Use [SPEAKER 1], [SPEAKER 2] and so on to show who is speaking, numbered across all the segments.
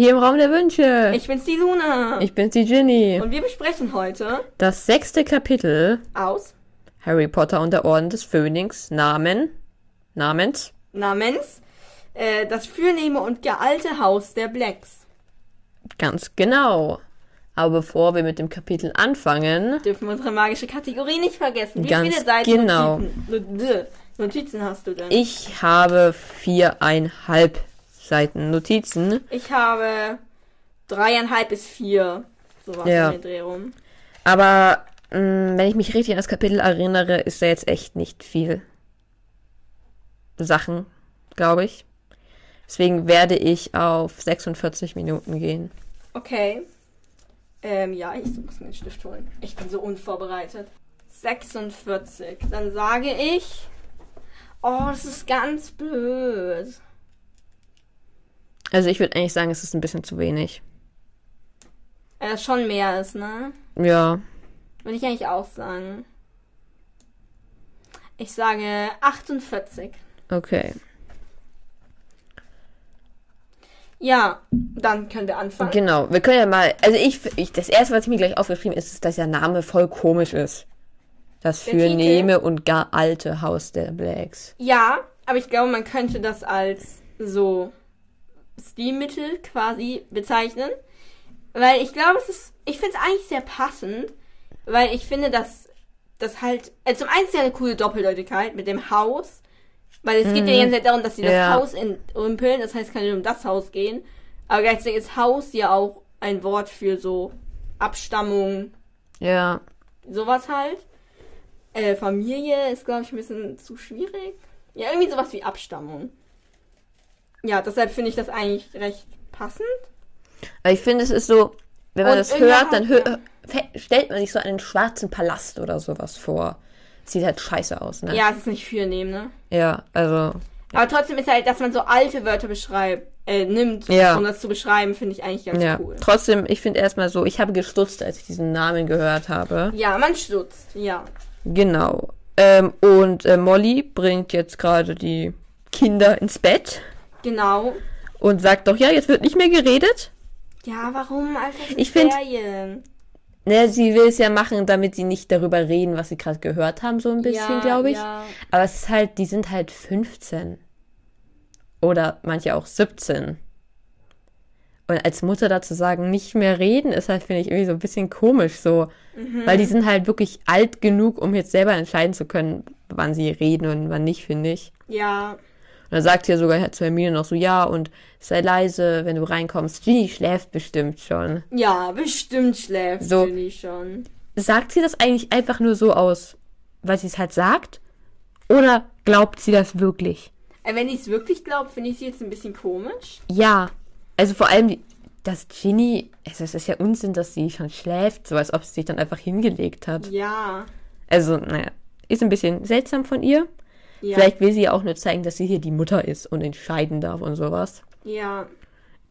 [SPEAKER 1] hier im Raum der Wünsche.
[SPEAKER 2] Ich bin's die Luna.
[SPEAKER 1] Ich bin's die Ginny.
[SPEAKER 2] Und wir besprechen heute
[SPEAKER 1] Das sechste Kapitel
[SPEAKER 2] aus
[SPEAKER 1] Harry Potter und der Orden des Phönix Namen namens
[SPEAKER 2] namens äh, das fürnehme und gealte Haus der Blacks.
[SPEAKER 1] ganz genau. Aber bevor wir mit dem Kapitel anfangen,
[SPEAKER 2] Dürfen wir unsere magische Kategorie nicht vergessen. Wie
[SPEAKER 1] Ganz
[SPEAKER 2] viele Seiten
[SPEAKER 1] genau.
[SPEAKER 2] Notizen, Notizen- hast du denn?
[SPEAKER 1] ich habe viereinhalb Seiten Notizen.
[SPEAKER 2] Ich habe dreieinhalb bis vier. Sowas
[SPEAKER 1] Ja.
[SPEAKER 2] in den Dreh rum.
[SPEAKER 1] Aber mh, wenn ich mich richtig an das Kapitel erinnere, ist da jetzt echt nicht viel Sachen, glaube ich. Deswegen werde ich auf 46 Minuten gehen.
[SPEAKER 2] Okay. Ähm, ja, ich muss mir den Stift holen. Ich bin so unvorbereitet. 46. Dann sage ich. Oh, das ist ganz blöd.
[SPEAKER 1] Also ich würde eigentlich sagen, es ist ein bisschen zu wenig.
[SPEAKER 2] Weil das schon mehr ist, ne?
[SPEAKER 1] Ja,
[SPEAKER 2] Würde ich eigentlich auch sagen. Ich sage 48.
[SPEAKER 1] okay.
[SPEAKER 2] Ja, dann können wir anfangen.
[SPEAKER 1] Genau, wir können ja mal, also ich, ich das erste, was ich mir gleich aufgeschrieben ist, ist, dass der Name voll komisch ist. Das
[SPEAKER 2] Der Titel?
[SPEAKER 1] fürnehme und gar alte Haus der Blacks.
[SPEAKER 2] Ja, aber ich glaube, man könnte das als so Stilmittel quasi bezeichnen. Weil ich glaube, es ist. Ich finde es eigentlich sehr passend, weil ich finde, dass das halt. Äh, zum einen ist ja eine coole Doppeldeutigkeit mit dem Haus. Weil es geht ja die ganze Zeit darum, dass sie das
[SPEAKER 1] Ja.
[SPEAKER 2] Haus entrümpeln. Das heißt, es kann nicht um das Haus gehen. Aber gleichzeitig ist Haus ja auch ein Wort für so Abstammung,
[SPEAKER 1] Ja,
[SPEAKER 2] sowas halt. Äh, Familie ist, glaube ich, ein bisschen zu schwierig. Ja, irgendwie sowas wie Abstammung. Ja, deshalb finde ich das eigentlich recht passend.
[SPEAKER 1] aber ich finde, es ist so, wenn man
[SPEAKER 2] Und
[SPEAKER 1] das hört, dann hö stellt man sich so einen schwarzen Palast oder sowas vor. Sieht halt scheiße aus, ne?
[SPEAKER 2] Ja, es ist nicht für nehmen, ne?
[SPEAKER 1] Ja, also,
[SPEAKER 2] Aber trotzdem ist halt, dass man so alte Wörter beschreibt, äh, nimmt,
[SPEAKER 1] Ja.
[SPEAKER 2] um das zu beschreiben, finde ich eigentlich ganz
[SPEAKER 1] ja.
[SPEAKER 2] cool.
[SPEAKER 1] Trotzdem, ich finde erstmal so, ich habe gestutzt, als ich diesen Namen gehört habe.
[SPEAKER 2] Ja, man stutzt, ja.
[SPEAKER 1] Genau. Ähm, und äh, Molly bringt jetzt gerade die Kinder ins Bett
[SPEAKER 2] Genau.
[SPEAKER 1] und sagt doch, ja, jetzt wird nicht mehr geredet.
[SPEAKER 2] Ja, warum? Sind
[SPEAKER 1] Ich find-
[SPEAKER 2] Ferien.
[SPEAKER 1] Ne, sie will es ja machen, damit sie nicht darüber reden, was sie gerade gehört haben, so ein bisschen,
[SPEAKER 2] ja,
[SPEAKER 1] glaube ich.
[SPEAKER 2] Ja.
[SPEAKER 1] Aber es ist halt, die sind halt 15. Oder manche auch 17. Und als Mutter dazu sagen, nicht mehr reden, ist halt, finde ich, irgendwie so ein bisschen komisch so.
[SPEAKER 2] Mhm.
[SPEAKER 1] Weil die sind halt wirklich alt genug, um jetzt selber entscheiden zu können, wann sie reden und wann nicht, finde ich.
[SPEAKER 2] Ja.
[SPEAKER 1] Und dann sagt sie ja sogar zu Hermine noch so, ja, und sei leise, wenn du reinkommst. Ginny schläft bestimmt schon.
[SPEAKER 2] Ja, bestimmt schläft
[SPEAKER 1] So.
[SPEAKER 2] Ginny schon.
[SPEAKER 1] Sagt sie das eigentlich einfach nur so aus, weil sie es halt sagt? Oder glaubt sie das wirklich?
[SPEAKER 2] Äh, wenn ich es wirklich glaube, finde ich sie jetzt ein bisschen komisch.
[SPEAKER 1] Ja. Also vor allem, die, dass Ginny, also es ist ja Unsinn, dass sie schon schläft, so als ob sie sich dann einfach hingelegt hat.
[SPEAKER 2] Ja.
[SPEAKER 1] Also, naja, ist ein bisschen seltsam von ihr.
[SPEAKER 2] Ja.
[SPEAKER 1] Vielleicht will sie ja auch nur zeigen, dass sie hier die Mutter ist und entscheiden darf und sowas.
[SPEAKER 2] Ja,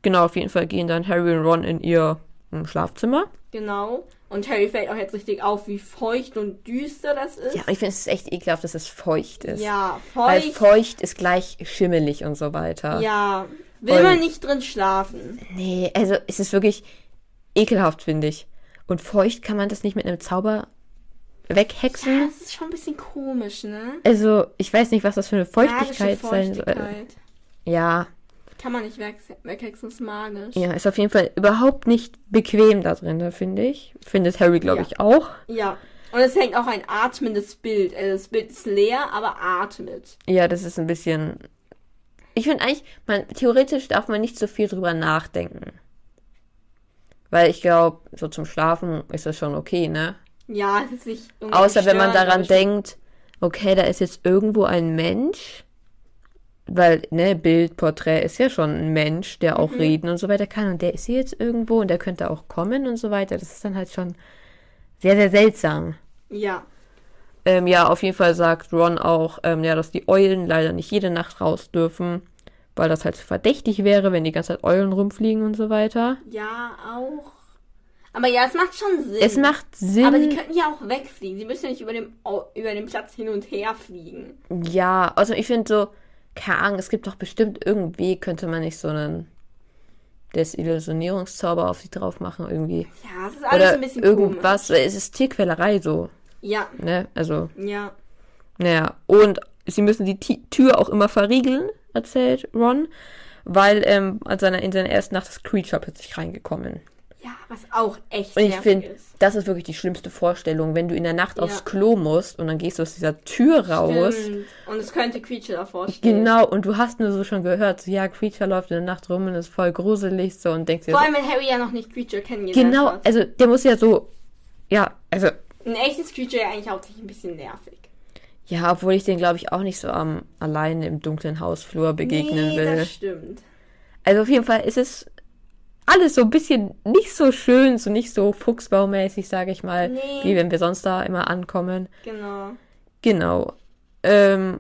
[SPEAKER 1] Genau, auf jeden Fall gehen dann Harry und Ron in ihr hm, Schlafzimmer.
[SPEAKER 2] genau. Und Harry fällt auch jetzt richtig auf, wie feucht und düster das ist.
[SPEAKER 1] Ja, ich finde es echt ekelhaft, dass es feucht ist.
[SPEAKER 2] Ja,
[SPEAKER 1] Weil
[SPEAKER 2] feucht.
[SPEAKER 1] feucht ist gleich schimmelig und so weiter.
[SPEAKER 2] Ja. Will
[SPEAKER 1] Und-
[SPEAKER 2] man nicht drin schlafen.
[SPEAKER 1] Nee, also es ist wirklich ekelhaft, finde ich. Und feucht kann man das nicht mit einem Zauber weghexen.
[SPEAKER 2] Das ist schon ein bisschen komisch, ne?
[SPEAKER 1] Also, ich weiß nicht, was das für eine
[SPEAKER 2] Magische
[SPEAKER 1] Feuchtigkeit sein soll.
[SPEAKER 2] Feuchtigkeit.
[SPEAKER 1] Ja,
[SPEAKER 2] Kann man nicht weg weghexen, ist magisch.
[SPEAKER 1] ja, ist auf jeden Fall überhaupt nicht bequem da drin, finde ich. Findet Harry, glaube
[SPEAKER 2] Ja.
[SPEAKER 1] ich, auch.
[SPEAKER 2] Ja. Und es hängt auch ein atmendes Bild. Also das Bild ist leer, aber atmet.
[SPEAKER 1] Ja, das ist ein bisschen. Ich finde eigentlich, man, theoretisch darf man nicht so viel drüber nachdenken. Weil ich glaube, so zum Schlafen ist das schon okay, ne?
[SPEAKER 2] Ja, es ist nicht
[SPEAKER 1] Außer wenn man daran denkt, okay, da ist jetzt irgendwo ein Mensch. Weil, ne, Bildporträt ist ja schon ein Mensch, der auch
[SPEAKER 2] Mhm.
[SPEAKER 1] reden und so weiter kann. Und der ist hier jetzt irgendwo und der könnte auch kommen und so weiter. Das ist dann halt schon sehr, sehr seltsam.
[SPEAKER 2] Ja.
[SPEAKER 1] Ähm, ja, auf jeden Fall sagt Ron auch, ähm, ja, dass die Eulen leider nicht jede Nacht raus dürfen, weil das halt verdächtig wäre, wenn die ganze Zeit Eulen rumfliegen und so weiter.
[SPEAKER 2] Ja, auch. Aber ja, es macht schon Sinn.
[SPEAKER 1] Es macht Sinn.
[SPEAKER 2] Aber sie könnten ja auch wegfliegen. Sie müssen ja nicht über dem, über den Platz hin und her fliegen.
[SPEAKER 1] Ja, also ich finde so, keine Ahnung, es gibt doch bestimmt irgendwie, könnte man nicht so einen Desillusionierungszauber auf sie drauf machen irgendwie.
[SPEAKER 2] Ja, es ist alles
[SPEAKER 1] Oder
[SPEAKER 2] ein bisschen
[SPEAKER 1] irgendwas. Es ist Tierquälerei so,
[SPEAKER 2] komisch. Ja,
[SPEAKER 1] ne? Also,
[SPEAKER 2] ja.
[SPEAKER 1] naja. Und sie müssen die Ti- Tür auch immer verriegeln, erzählt Ron. Weil ähm, an seiner, in seiner ersten Nacht ist Creature plötzlich reingekommen.
[SPEAKER 2] Ja, was auch echt
[SPEAKER 1] Und ich finde, das ist wirklich die schlimmste Vorstellung, wenn du in der Nacht
[SPEAKER 2] Ja.
[SPEAKER 1] aufs Klo musst und dann gehst du aus dieser Tür raus.
[SPEAKER 2] Stimmt. Und es könnte Creature davor stehen.
[SPEAKER 1] Genau, und du hast nur so schon gehört, so, ja, Creature läuft in der Nacht rum und ist voll gruselig so und denkst dir
[SPEAKER 2] Vor
[SPEAKER 1] so,
[SPEAKER 2] allem, wenn Harry ja noch nicht Creature kennengelernt
[SPEAKER 1] genau,
[SPEAKER 2] hat.
[SPEAKER 1] also der muss ja so, ja, also,
[SPEAKER 2] Ein echtes Creature ja eigentlich hauptsächlich ein bisschen nervig.
[SPEAKER 1] ja, obwohl ich den glaube ich auch nicht so am alleine im dunklen Hausflur begegnen
[SPEAKER 2] nee,
[SPEAKER 1] will.
[SPEAKER 2] das stimmt.
[SPEAKER 1] Also auf jeden Fall ist es alles so ein bisschen nicht so schön, so nicht so fuchsbaumäßig, sage ich mal,
[SPEAKER 2] Nee.
[SPEAKER 1] wie wenn wir sonst da immer ankommen.
[SPEAKER 2] Genau.
[SPEAKER 1] Genau. Ähm,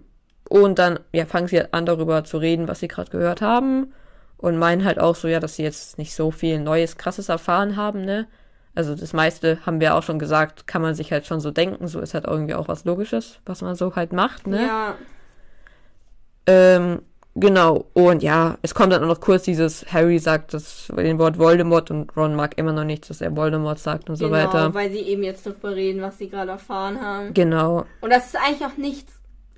[SPEAKER 1] und dann ja, fangen sie halt an, darüber zu reden, was sie gerade gehört haben. Und meinen halt auch so, ja, dass sie jetzt nicht so viel Neues, Krasses erfahren haben, ne? Also das meiste, haben wir auch schon gesagt, kann man sich halt schon so denken. So ist halt irgendwie auch was Logisches, was man so halt macht, ne?
[SPEAKER 2] Ja,
[SPEAKER 1] Ähm, genau. Und ja, es kommt dann auch noch kurz dieses, Harry sagt das, den Wort Voldemort und Ron mag immer noch nicht, dass er Voldemort sagt und so
[SPEAKER 2] genau,
[SPEAKER 1] weiter.
[SPEAKER 2] weil sie eben jetzt darüber reden, was sie gerade erfahren haben.
[SPEAKER 1] Genau.
[SPEAKER 2] Und dass es eigentlich auch nichts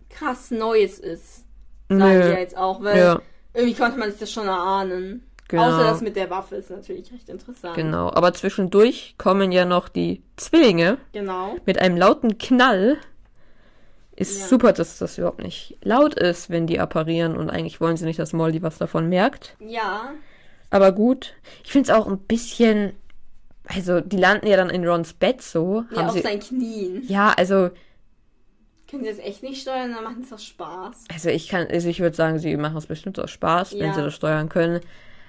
[SPEAKER 2] krass Neues ist. Sagen die ja jetzt auch, weil
[SPEAKER 1] Ja,
[SPEAKER 2] irgendwie konnte man sich das schon erahnen.
[SPEAKER 1] genau.
[SPEAKER 2] Außer das mit der Waffe ist natürlich recht interessant.
[SPEAKER 1] Genau. Aber zwischendurch kommen ja noch die Zwillinge.
[SPEAKER 2] Genau.
[SPEAKER 1] mit einem lauten Knall. Ist
[SPEAKER 2] Ja.
[SPEAKER 1] super, dass das überhaupt nicht laut ist, wenn die apparieren und eigentlich wollen sie nicht, dass Molly was davon merkt.
[SPEAKER 2] Ja.
[SPEAKER 1] Aber gut. Ich finde es auch ein bisschen. Also, die landen ja dann in Rons Bett so.
[SPEAKER 2] Ja,
[SPEAKER 1] haben
[SPEAKER 2] auf
[SPEAKER 1] sie,
[SPEAKER 2] seinen Knien.
[SPEAKER 1] ja, also,
[SPEAKER 2] Können sie das echt nicht steuern, dann macht es doch Spaß.
[SPEAKER 1] also ich kann, also ich würde sagen, sie machen es bestimmt aus Spaß, wenn
[SPEAKER 2] Ja.
[SPEAKER 1] sie das steuern können.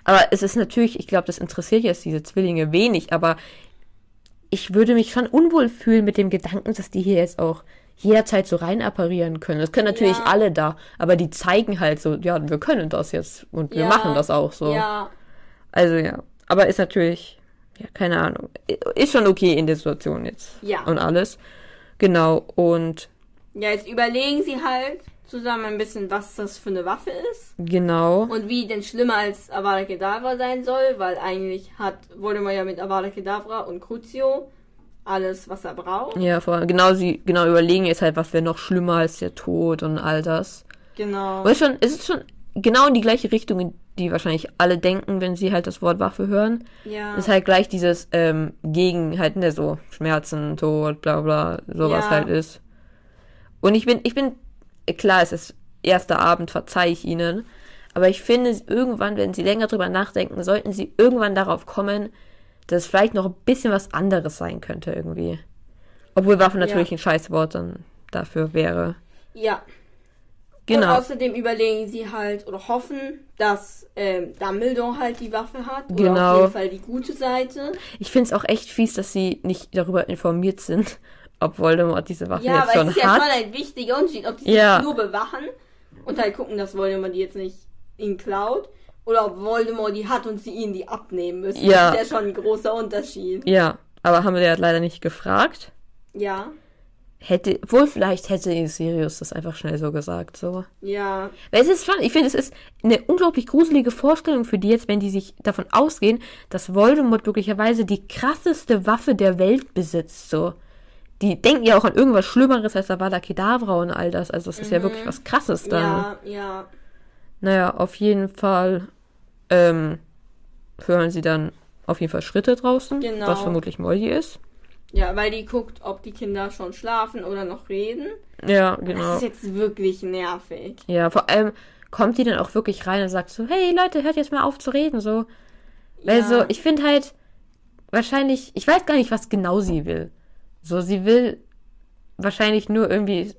[SPEAKER 1] Aber es ist natürlich, ich glaube, das interessiert jetzt diese Zwillinge wenig, aber ich würde mich schon unwohl fühlen mit dem Gedanken, dass die hier jetzt auch jederzeit so rein apparieren können. Das können natürlich
[SPEAKER 2] Ja.
[SPEAKER 1] alle da, aber die zeigen halt so, ja, wir können das jetzt und wir
[SPEAKER 2] Ja.
[SPEAKER 1] machen das auch so.
[SPEAKER 2] Ja.
[SPEAKER 1] Also ja, aber ist natürlich, ja, keine Ahnung, ist schon okay in der Situation jetzt
[SPEAKER 2] Ja.
[SPEAKER 1] und alles. Genau, und
[SPEAKER 2] Ja, jetzt überlegen sie halt zusammen ein bisschen, was das für eine Waffe ist.
[SPEAKER 1] genau,
[SPEAKER 2] Und wie denn schlimmer als Avada Kedavra sein soll, weil eigentlich hat Voldemort ja mit Avada Kedavra und Crucio alles, was er braucht.
[SPEAKER 1] ja, vor, genau, sie genau überlegen jetzt halt, was wäre noch schlimmer als der Tod und all das.
[SPEAKER 2] Genau.
[SPEAKER 1] Ist schon, es ist schon genau in die gleiche Richtung, in die wahrscheinlich alle denken, wenn sie halt das Wort Waffe hören.
[SPEAKER 2] Ja.
[SPEAKER 1] ist halt gleich dieses ähm, gegen halt ne so Schmerzen, Tod, bla bla, sowas
[SPEAKER 2] Ja.
[SPEAKER 1] halt ist. Und ich bin, ich bin, klar, es ist erster Abend, verzeih ich ihnen, aber ich finde, irgendwann, wenn sie länger drüber nachdenken, sollten sie irgendwann darauf kommen, dass es vielleicht noch ein bisschen was anderes sein könnte irgendwie. Obwohl Waffe natürlich
[SPEAKER 2] Ja.
[SPEAKER 1] ein Scheißwort dann dafür wäre.
[SPEAKER 2] ja. Und
[SPEAKER 1] Genau.
[SPEAKER 2] außerdem überlegen sie halt oder hoffen, dass ähm, Dumbledore halt die Waffe hat. Oder
[SPEAKER 1] Genau.
[SPEAKER 2] auf jeden Fall die gute Seite.
[SPEAKER 1] Ich finde es auch echt fies, dass sie nicht darüber informiert sind, ob Voldemort diese Waffe
[SPEAKER 2] Ja,
[SPEAKER 1] jetzt
[SPEAKER 2] aber
[SPEAKER 1] schon
[SPEAKER 2] es ist ja
[SPEAKER 1] hat.
[SPEAKER 2] schon ein wichtiger Unterschied, ob die
[SPEAKER 1] Ja.
[SPEAKER 2] sich nur bewachen und halt gucken, dass Voldemort die jetzt nicht ihn klaut. Oder ob Voldemort die hat und sie ihnen die abnehmen müssen.
[SPEAKER 1] Ja.
[SPEAKER 2] Das ist ja schon ein großer Unterschied.
[SPEAKER 1] Ja, aber haben wir ja leider nicht gefragt.
[SPEAKER 2] Ja.
[SPEAKER 1] Hätte, wohl vielleicht hätte Sirius das einfach schnell so gesagt, so.
[SPEAKER 2] Ja.
[SPEAKER 1] Weil es ist schon, ich finde, es ist eine unglaublich gruselige Vorstellung für die jetzt, wenn die sich davon ausgehen, dass Voldemort möglicherweise die krasseste Waffe der Welt besitzt, so. Die denken ja auch an irgendwas Schlimmeres als Avada Kedavra und all das, also es ist ja wirklich was Krasses dann.
[SPEAKER 2] Ja, ja.
[SPEAKER 1] Naja, auf jeden Fall, ähm, hören sie dann auf jeden Fall Schritte draußen,
[SPEAKER 2] Genau.
[SPEAKER 1] was vermutlich Molly ist.
[SPEAKER 2] Ja, weil die guckt, ob die Kinder schon schlafen oder noch reden.
[SPEAKER 1] Ja,
[SPEAKER 2] Das
[SPEAKER 1] genau.
[SPEAKER 2] ist jetzt wirklich nervig.
[SPEAKER 1] Ja, vor allem kommt die dann auch wirklich rein und sagt so, hey Leute, hört jetzt mal auf zu reden, so. Weil
[SPEAKER 2] Ja.
[SPEAKER 1] so, ich finde halt, wahrscheinlich, ich weiß gar nicht, was genau sie will. So, sie will wahrscheinlich nur irgendwie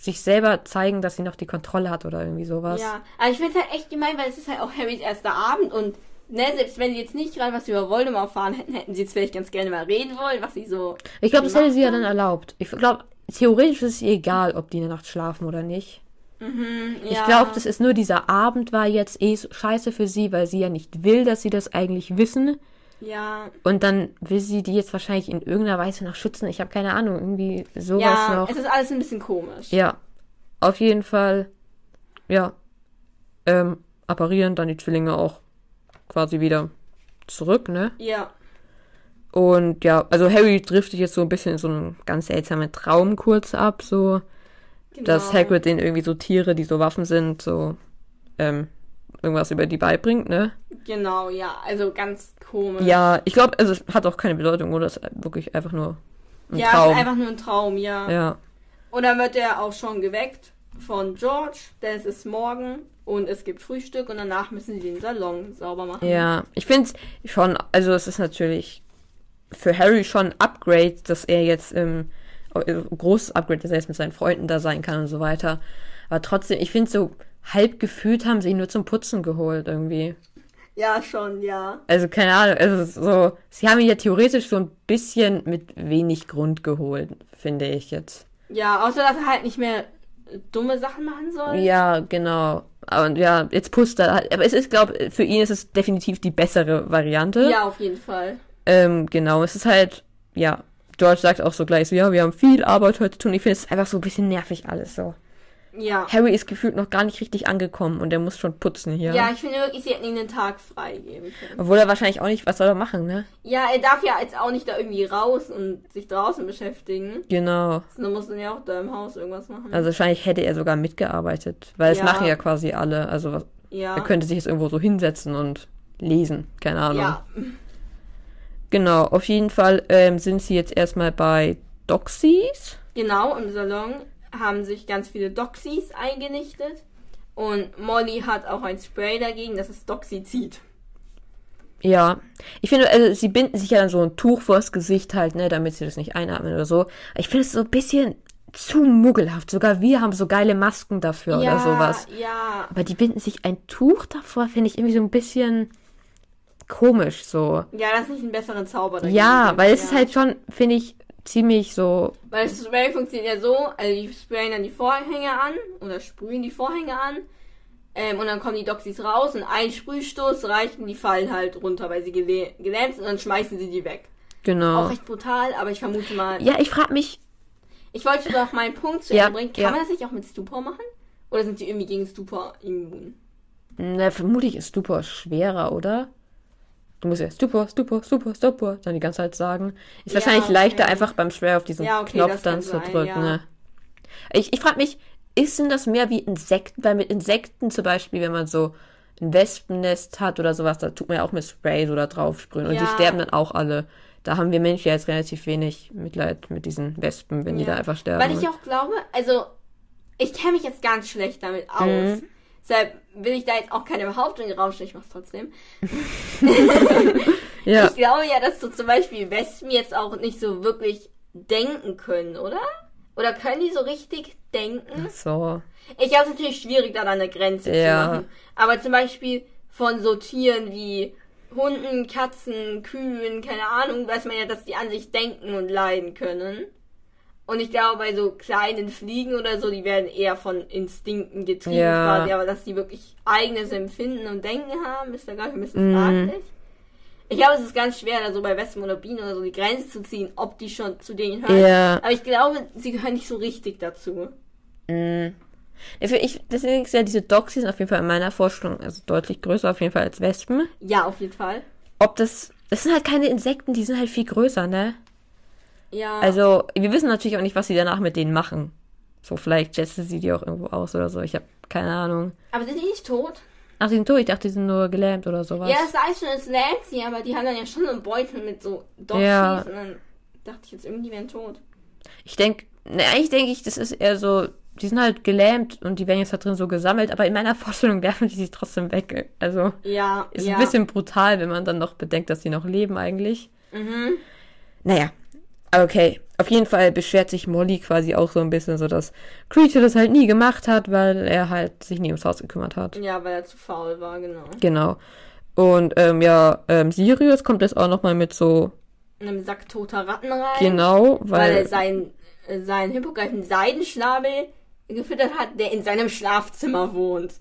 [SPEAKER 1] sich selber zeigen, dass sie noch die Kontrolle hat oder irgendwie sowas.
[SPEAKER 2] Ja, aber ich finde es halt echt gemein, weil es ist halt auch Harrys erster Abend und ne, selbst wenn sie jetzt nicht gerade was über Voldemort erfahren hätten, hätten sie jetzt vielleicht ganz gerne mal reden wollen, was sie so.
[SPEAKER 1] Ich glaube, das hätte sie ja dann erlaubt. Ich glaube, theoretisch ist es ihr egal, ob die in der Nacht schlafen oder nicht.
[SPEAKER 2] Mhm, ja.
[SPEAKER 1] Ich glaube, das ist nur dieser Abend war jetzt eh so scheiße für sie, weil sie ja nicht will, dass sie das eigentlich wissen.
[SPEAKER 2] Ja,
[SPEAKER 1] Und dann will sie die jetzt wahrscheinlich in irgendeiner Weise noch schützen. Ich habe keine Ahnung, irgendwie sowas
[SPEAKER 2] ja,
[SPEAKER 1] noch.
[SPEAKER 2] es ist alles ein bisschen komisch.
[SPEAKER 1] Ja, auf jeden Fall, ja, ähm, apparieren dann die Zwillinge auch quasi wieder zurück, ne?
[SPEAKER 2] Ja.
[SPEAKER 1] Und ja, also Harry driftet jetzt so ein bisschen in so einen ganz seltsamen Traum kurz ab, so,
[SPEAKER 2] Genau.
[SPEAKER 1] dass Hagrid denen irgendwie so Tiere, die so Waffen sind, so, ähm, irgendwas über die beibringt, ne?
[SPEAKER 2] Genau, ja. Also ganz komisch.
[SPEAKER 1] Ja, ich glaube, also es hat auch keine Bedeutung, oder? Es ist wirklich einfach nur ein
[SPEAKER 2] ja,
[SPEAKER 1] Traum.
[SPEAKER 2] ist einfach nur ein Traum, ja.
[SPEAKER 1] ja.
[SPEAKER 2] Und dann wird er auch schon geweckt von George, denn es ist morgen und es gibt Frühstück und danach müssen sie den Salon sauber machen.
[SPEAKER 1] Ja, ich finde es schon, also es ist natürlich für Harry schon ein Upgrade, dass er jetzt ähm, äh, großes Upgrade, dass er jetzt mit seinen Freunden da sein kann und so weiter. Aber trotzdem, ich finde so halb gefühlt haben sie ihn nur zum Putzen geholt irgendwie.
[SPEAKER 2] Ja, schon, ja.
[SPEAKER 1] Also keine Ahnung, also so, sie haben ihn ja theoretisch so ein bisschen mit wenig Grund geholt, finde ich jetzt.
[SPEAKER 2] Ja, außer dass er halt nicht mehr dumme Sachen machen soll.
[SPEAKER 1] Ja, genau. Aber ja, jetzt pusht er halt. Aber es ist, glaube für ihn ist es definitiv die bessere Variante.
[SPEAKER 2] Ja, auf jeden Fall.
[SPEAKER 1] Ähm, genau, es ist halt, ja, George sagt auch so gleich so, ja, wir haben viel Arbeit heute zu tun. Ich finde es einfach so ein bisschen nervig alles so.
[SPEAKER 2] Ja.
[SPEAKER 1] Harry ist gefühlt noch gar nicht richtig angekommen und der muss schon putzen hier.
[SPEAKER 2] Ja, ich finde wirklich, sie hätten ihm den Tag freigeben können.
[SPEAKER 1] Obwohl er wahrscheinlich auch nicht, was soll er machen, ne?
[SPEAKER 2] Ja, er darf ja jetzt auch nicht da irgendwie raus und sich draußen beschäftigen.
[SPEAKER 1] Genau.
[SPEAKER 2] Dann muss dann ja auch da im Haus irgendwas machen.
[SPEAKER 1] Also wahrscheinlich hätte er sogar mitgearbeitet, weil es
[SPEAKER 2] Ja.
[SPEAKER 1] machen ja quasi alle. Also was-
[SPEAKER 2] ja.
[SPEAKER 1] er könnte sich jetzt irgendwo so hinsetzen und lesen. Keine Ahnung.
[SPEAKER 2] ja.
[SPEAKER 1] Genau, auf jeden Fall ähm, sind sie jetzt erstmal bei Doxies.
[SPEAKER 2] Genau, im Salon haben sich ganz viele Doxies eingenichtet. Und Molly hat auch ein Spray dagegen, das ist Doxizid.
[SPEAKER 1] Ja, ich finde, also sie binden sich ja dann so ein Tuch vors Gesicht halt, ne, damit sie das nicht einatmen oder so. Ich finde es so ein bisschen zu muggelhaft. Sogar wir haben so geile Masken dafür oder sowas.
[SPEAKER 2] Ja,
[SPEAKER 1] Aber die binden sich ein Tuch davor, finde ich irgendwie so ein bisschen komisch so.
[SPEAKER 2] ja, das ist nicht einen besseren Zauber
[SPEAKER 1] Ja, weil es
[SPEAKER 2] ja.
[SPEAKER 1] ist halt schon, finde ich, ziemlich so.
[SPEAKER 2] Weil das Spray funktioniert ja so, also die sprayen dann die Vorhänge an oder sprühen die Vorhänge an. Ähm, und dann kommen die Doxys raus und ein Sprühstoß reicht und die fallen halt runter, weil sie geläh gelähmt sind und dann schmeißen sie die weg.
[SPEAKER 1] Genau.
[SPEAKER 2] Auch recht brutal, aber ich vermute mal.
[SPEAKER 1] Ja, ich frage mich,
[SPEAKER 2] Ich wollte noch meinen Punkt zu
[SPEAKER 1] Ja,
[SPEAKER 2] Ende bringen. Kann
[SPEAKER 1] ja.
[SPEAKER 2] man das nicht auch mit Stupor machen? Oder sind die irgendwie gegen Stupor immun?
[SPEAKER 1] na, vermutlich ist Stupor schwerer, oder? Du musst ja Stupor, Stupor, Stupor, Stupor dann die ganze Zeit sagen. Ist
[SPEAKER 2] Ja,
[SPEAKER 1] wahrscheinlich
[SPEAKER 2] okay.
[SPEAKER 1] leichter, einfach beim Schwer auf diesen
[SPEAKER 2] Ja, okay,
[SPEAKER 1] Knopf dann zu
[SPEAKER 2] sein,
[SPEAKER 1] drücken.
[SPEAKER 2] ja.
[SPEAKER 1] Ne? Ich, ich frage mich, ist denn das mehr wie Insekten? Weil mit Insekten zum Beispiel, wenn man so ein Wespennest hat oder sowas, da tut man ja auch mit Spray so da drauf sprühen. Und die sterben dann auch alle. Da haben wir Menschen ja jetzt relativ wenig Mitleid mit diesen Wespen, wenn die
[SPEAKER 2] Ja.
[SPEAKER 1] da einfach sterben.
[SPEAKER 2] Weil ich auch glaube, also ich kenne mich jetzt ganz schlecht damit aus.
[SPEAKER 1] Mhm.
[SPEAKER 2] Deshalb will ich da jetzt auch keine Behauptung in den Raum stellen, ich mach's trotzdem.
[SPEAKER 1] ja.
[SPEAKER 2] Ich glaube ja, dass so zum Beispiel Wespen jetzt auch nicht so wirklich denken können, oder? Oder können die so richtig denken?
[SPEAKER 1] So.
[SPEAKER 2] Ich glaube, es natürlich schwierig, da eine Grenze
[SPEAKER 1] Ja.
[SPEAKER 2] zu machen. Aber zum Beispiel von so Tieren wie Hunden, Katzen, Kühen, keine Ahnung, weiß man ja, dass die an sich denken und leiden können. Und ich glaube, bei so kleinen Fliegen oder so, die werden eher von Instinkten getrieben
[SPEAKER 1] Ja.
[SPEAKER 2] quasi, aber dass die wirklich eigenes Empfinden und Denken haben, ist da gar nicht ein bisschen
[SPEAKER 1] Mhm.
[SPEAKER 2] fraglich. Ich glaube, es ist ganz schwer, da so bei Wespen oder Bienen oder so die Grenze zu ziehen, ob die schon zu denen hören.
[SPEAKER 1] Ja.
[SPEAKER 2] Aber ich glaube, sie gehören nicht so richtig dazu.
[SPEAKER 1] Mm. Für ich, deswegen ist ja diese Doxys auf jeden Fall in meiner Vorstellung also deutlich größer auf jeden Fall als Wespen.
[SPEAKER 2] Ja, auf jeden Fall.
[SPEAKER 1] Ob das, das sind halt keine Insekten, die sind halt viel größer, ne?
[SPEAKER 2] Ja.
[SPEAKER 1] Also, wir wissen natürlich auch nicht, was sie danach mit denen machen. So, vielleicht jetzen sie die auch irgendwo aus oder so. Ich habe keine Ahnung.
[SPEAKER 2] aber sind die nicht tot?
[SPEAKER 1] Ach, die sind tot. Ich dachte, die sind nur gelähmt oder sowas.
[SPEAKER 2] Ja, das weiß schon, es lähmt sie, aber die haben dann ja schon so einen Beutel mit so Doxys
[SPEAKER 1] Ja.
[SPEAKER 2] und dann dachte ich jetzt irgendwie, die wären tot.
[SPEAKER 1] Ich denke, ne, eigentlich denke ich, das ist eher so, die sind halt gelähmt und die werden jetzt da drin so gesammelt, aber in meiner Vorstellung werfen die sich trotzdem weg. Also,
[SPEAKER 2] Ja,
[SPEAKER 1] ist
[SPEAKER 2] ja.
[SPEAKER 1] ein bisschen brutal, wenn man dann noch bedenkt, dass die noch leben eigentlich.
[SPEAKER 2] Mhm.
[SPEAKER 1] Naja, okay. Auf jeden Fall beschwert sich Molly quasi auch so ein bisschen so, dass Creature das halt nie gemacht hat, weil er halt sich nie ums Haus gekümmert hat.
[SPEAKER 2] Ja, weil er zu faul war, genau.
[SPEAKER 1] Genau. Und ähm, ja, ähm, Sirius kommt jetzt auch nochmal mit so,
[SPEAKER 2] In einem Sack toter Ratten rein.
[SPEAKER 1] genau,
[SPEAKER 2] Weil er
[SPEAKER 1] weil,
[SPEAKER 2] seinen, äh, seinen Hippogreifen Seidenschnabel gefüttert hat, der in seinem Schlafzimmer wohnt.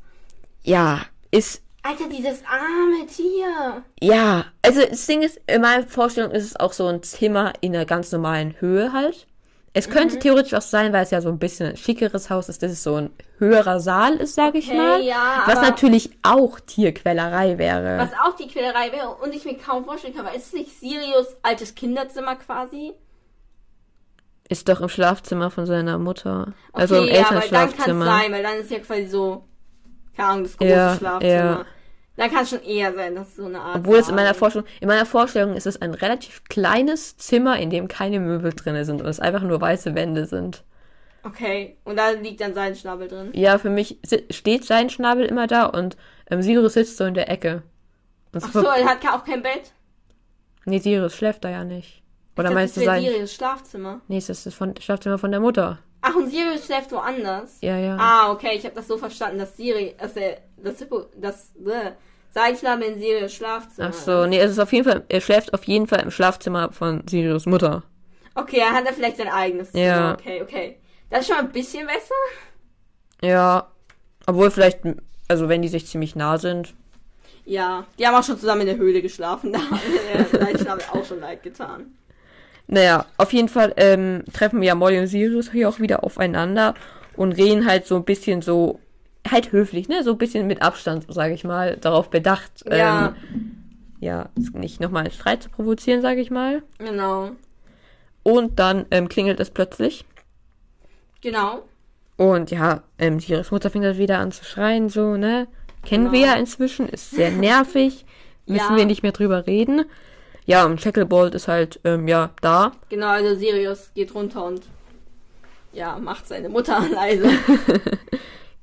[SPEAKER 1] ja, ist,
[SPEAKER 2] Alter, dieses arme Tier.
[SPEAKER 1] ja, also das Ding ist, in meiner Vorstellung ist es auch so ein Zimmer in einer ganz normalen Höhe halt. Es könnte
[SPEAKER 2] Mhm.
[SPEAKER 1] theoretisch auch sein, weil es ja so ein bisschen ein schickeres Haus ist, dass es so ein höherer Saal ist, sag ich
[SPEAKER 2] Okay,
[SPEAKER 1] mal.
[SPEAKER 2] ja,
[SPEAKER 1] was natürlich auch Tierquälerei wäre.
[SPEAKER 2] Was auch die Quälerei wäre und ich mir kaum vorstellen kann, weil ist es nicht Sirius altes Kinderzimmer quasi?
[SPEAKER 1] Ist doch im Schlafzimmer von seiner Mutter. also im
[SPEAKER 2] ja, weil dann kann es
[SPEAKER 1] Elternschlafzimmer.
[SPEAKER 2] sein, weil dann ist ja quasi so, keine Ahnung, das große
[SPEAKER 1] Ja,
[SPEAKER 2] Schlafzimmer.
[SPEAKER 1] ja.
[SPEAKER 2] Dann kann es schon eher sein, dass es so eine Art.
[SPEAKER 1] Obwohl es in meiner. Vorstellung, in meiner Vorstellung ist es ein relativ kleines Zimmer, in dem keine Möbel drin sind und es einfach nur weiße Wände sind.
[SPEAKER 2] Okay, und da liegt dann sein Schnabel drin.
[SPEAKER 1] Ja, für mich steht sein Schnabel immer da und ähm, Sirius sitzt so in der Ecke. Und
[SPEAKER 2] Ach
[SPEAKER 1] so-
[SPEAKER 2] er hat auch kein Bett.
[SPEAKER 1] Nee, Sirius schläft da ja nicht.
[SPEAKER 2] Ich
[SPEAKER 1] Oder
[SPEAKER 2] dachte,
[SPEAKER 1] meinst du
[SPEAKER 2] das
[SPEAKER 1] sein?
[SPEAKER 2] Sirius Schlafzimmer.
[SPEAKER 1] Nee, das ist das von, Schlafzimmer von der Mutter.
[SPEAKER 2] Ach, und Sirius schläft woanders.
[SPEAKER 1] Ja, ja.
[SPEAKER 2] Ah, okay, ich habe das so verstanden, dass Siri, dass er, das, Hippo- das, bäh, sein Schnabel in Sirius Schlafzimmer.
[SPEAKER 1] Ach so, nee, es ist auf jeden Fall, er schläft auf jeden Fall im Schlafzimmer von Sirius Mutter.
[SPEAKER 2] Okay, dann hat er vielleicht sein eigenes Zimmer.
[SPEAKER 1] Ja.
[SPEAKER 2] Okay, okay. Das ist schon ein bisschen besser.
[SPEAKER 1] Ja. Obwohl vielleicht, also wenn die sich ziemlich nah sind.
[SPEAKER 2] Ja, die haben auch schon zusammen in der Höhle geschlafen. Da hat auch schon leid getan.
[SPEAKER 1] Naja, auf jeden Fall ähm, treffen ja Molly und Sirius hier auch wieder aufeinander und reden halt so ein bisschen so, halt höflich, ne? So ein bisschen mit Abstand, sage ich mal, darauf bedacht,
[SPEAKER 2] Ja.
[SPEAKER 1] ähm, ja, nicht nochmal einen Streit zu provozieren, sage ich mal.
[SPEAKER 2] Genau.
[SPEAKER 1] Und dann ähm, klingelt es plötzlich.
[SPEAKER 2] Genau.
[SPEAKER 1] Und ja, ähm, Sirius Mutter fängt halt wieder an zu schreien, so, ne? Kennen
[SPEAKER 2] Genau.
[SPEAKER 1] wir ja inzwischen, ist sehr nervig. Müssen
[SPEAKER 2] Ja.
[SPEAKER 1] wir nicht mehr drüber reden. Ja, und Shacklebolt ist halt, ähm, ja, da.
[SPEAKER 2] Genau, also Sirius geht runter und ja, macht seine Mutter leise.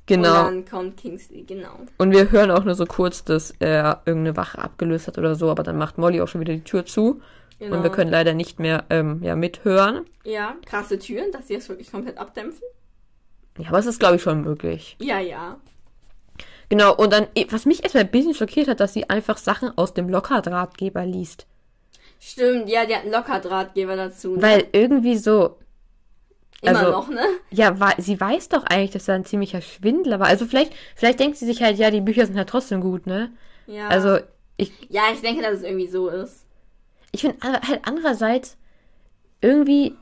[SPEAKER 1] Genau.
[SPEAKER 2] Und dann kommt Kingsley, genau.
[SPEAKER 1] Und wir hören auch nur so kurz, dass er irgendeine Wache abgelöst hat oder so, aber dann macht Molly auch schon wieder die Tür zu.
[SPEAKER 2] genau.
[SPEAKER 1] Und wir können leider nicht mehr ähm, ja, mithören.
[SPEAKER 2] Ja, krasse Türen, dass sie das wirklich komplett abdämpfen.
[SPEAKER 1] Ja, aber es ist, glaube ich, schon möglich.
[SPEAKER 2] Ja, ja.
[SPEAKER 1] Genau, und dann, eh, was mich erstmal ein bisschen schockiert hat, dass sie einfach Sachen aus dem Lockerdrahtgeber liest.
[SPEAKER 2] Stimmt, ja, die hat einen Lockerdrahtgeber dazu. Ne?
[SPEAKER 1] Weil irgendwie so,
[SPEAKER 2] Immer
[SPEAKER 1] also-
[SPEAKER 2] noch, ne?
[SPEAKER 1] ja, sie weiß doch eigentlich, dass er ein ziemlicher Schwindler war. Also vielleicht, vielleicht denkt sie sich halt, ja, die Bücher sind halt trotzdem gut, ne?
[SPEAKER 2] Ja.
[SPEAKER 1] Also, ich,
[SPEAKER 2] ja, ich denke, dass es irgendwie so ist.
[SPEAKER 1] ich finde halt andererseits, irgendwie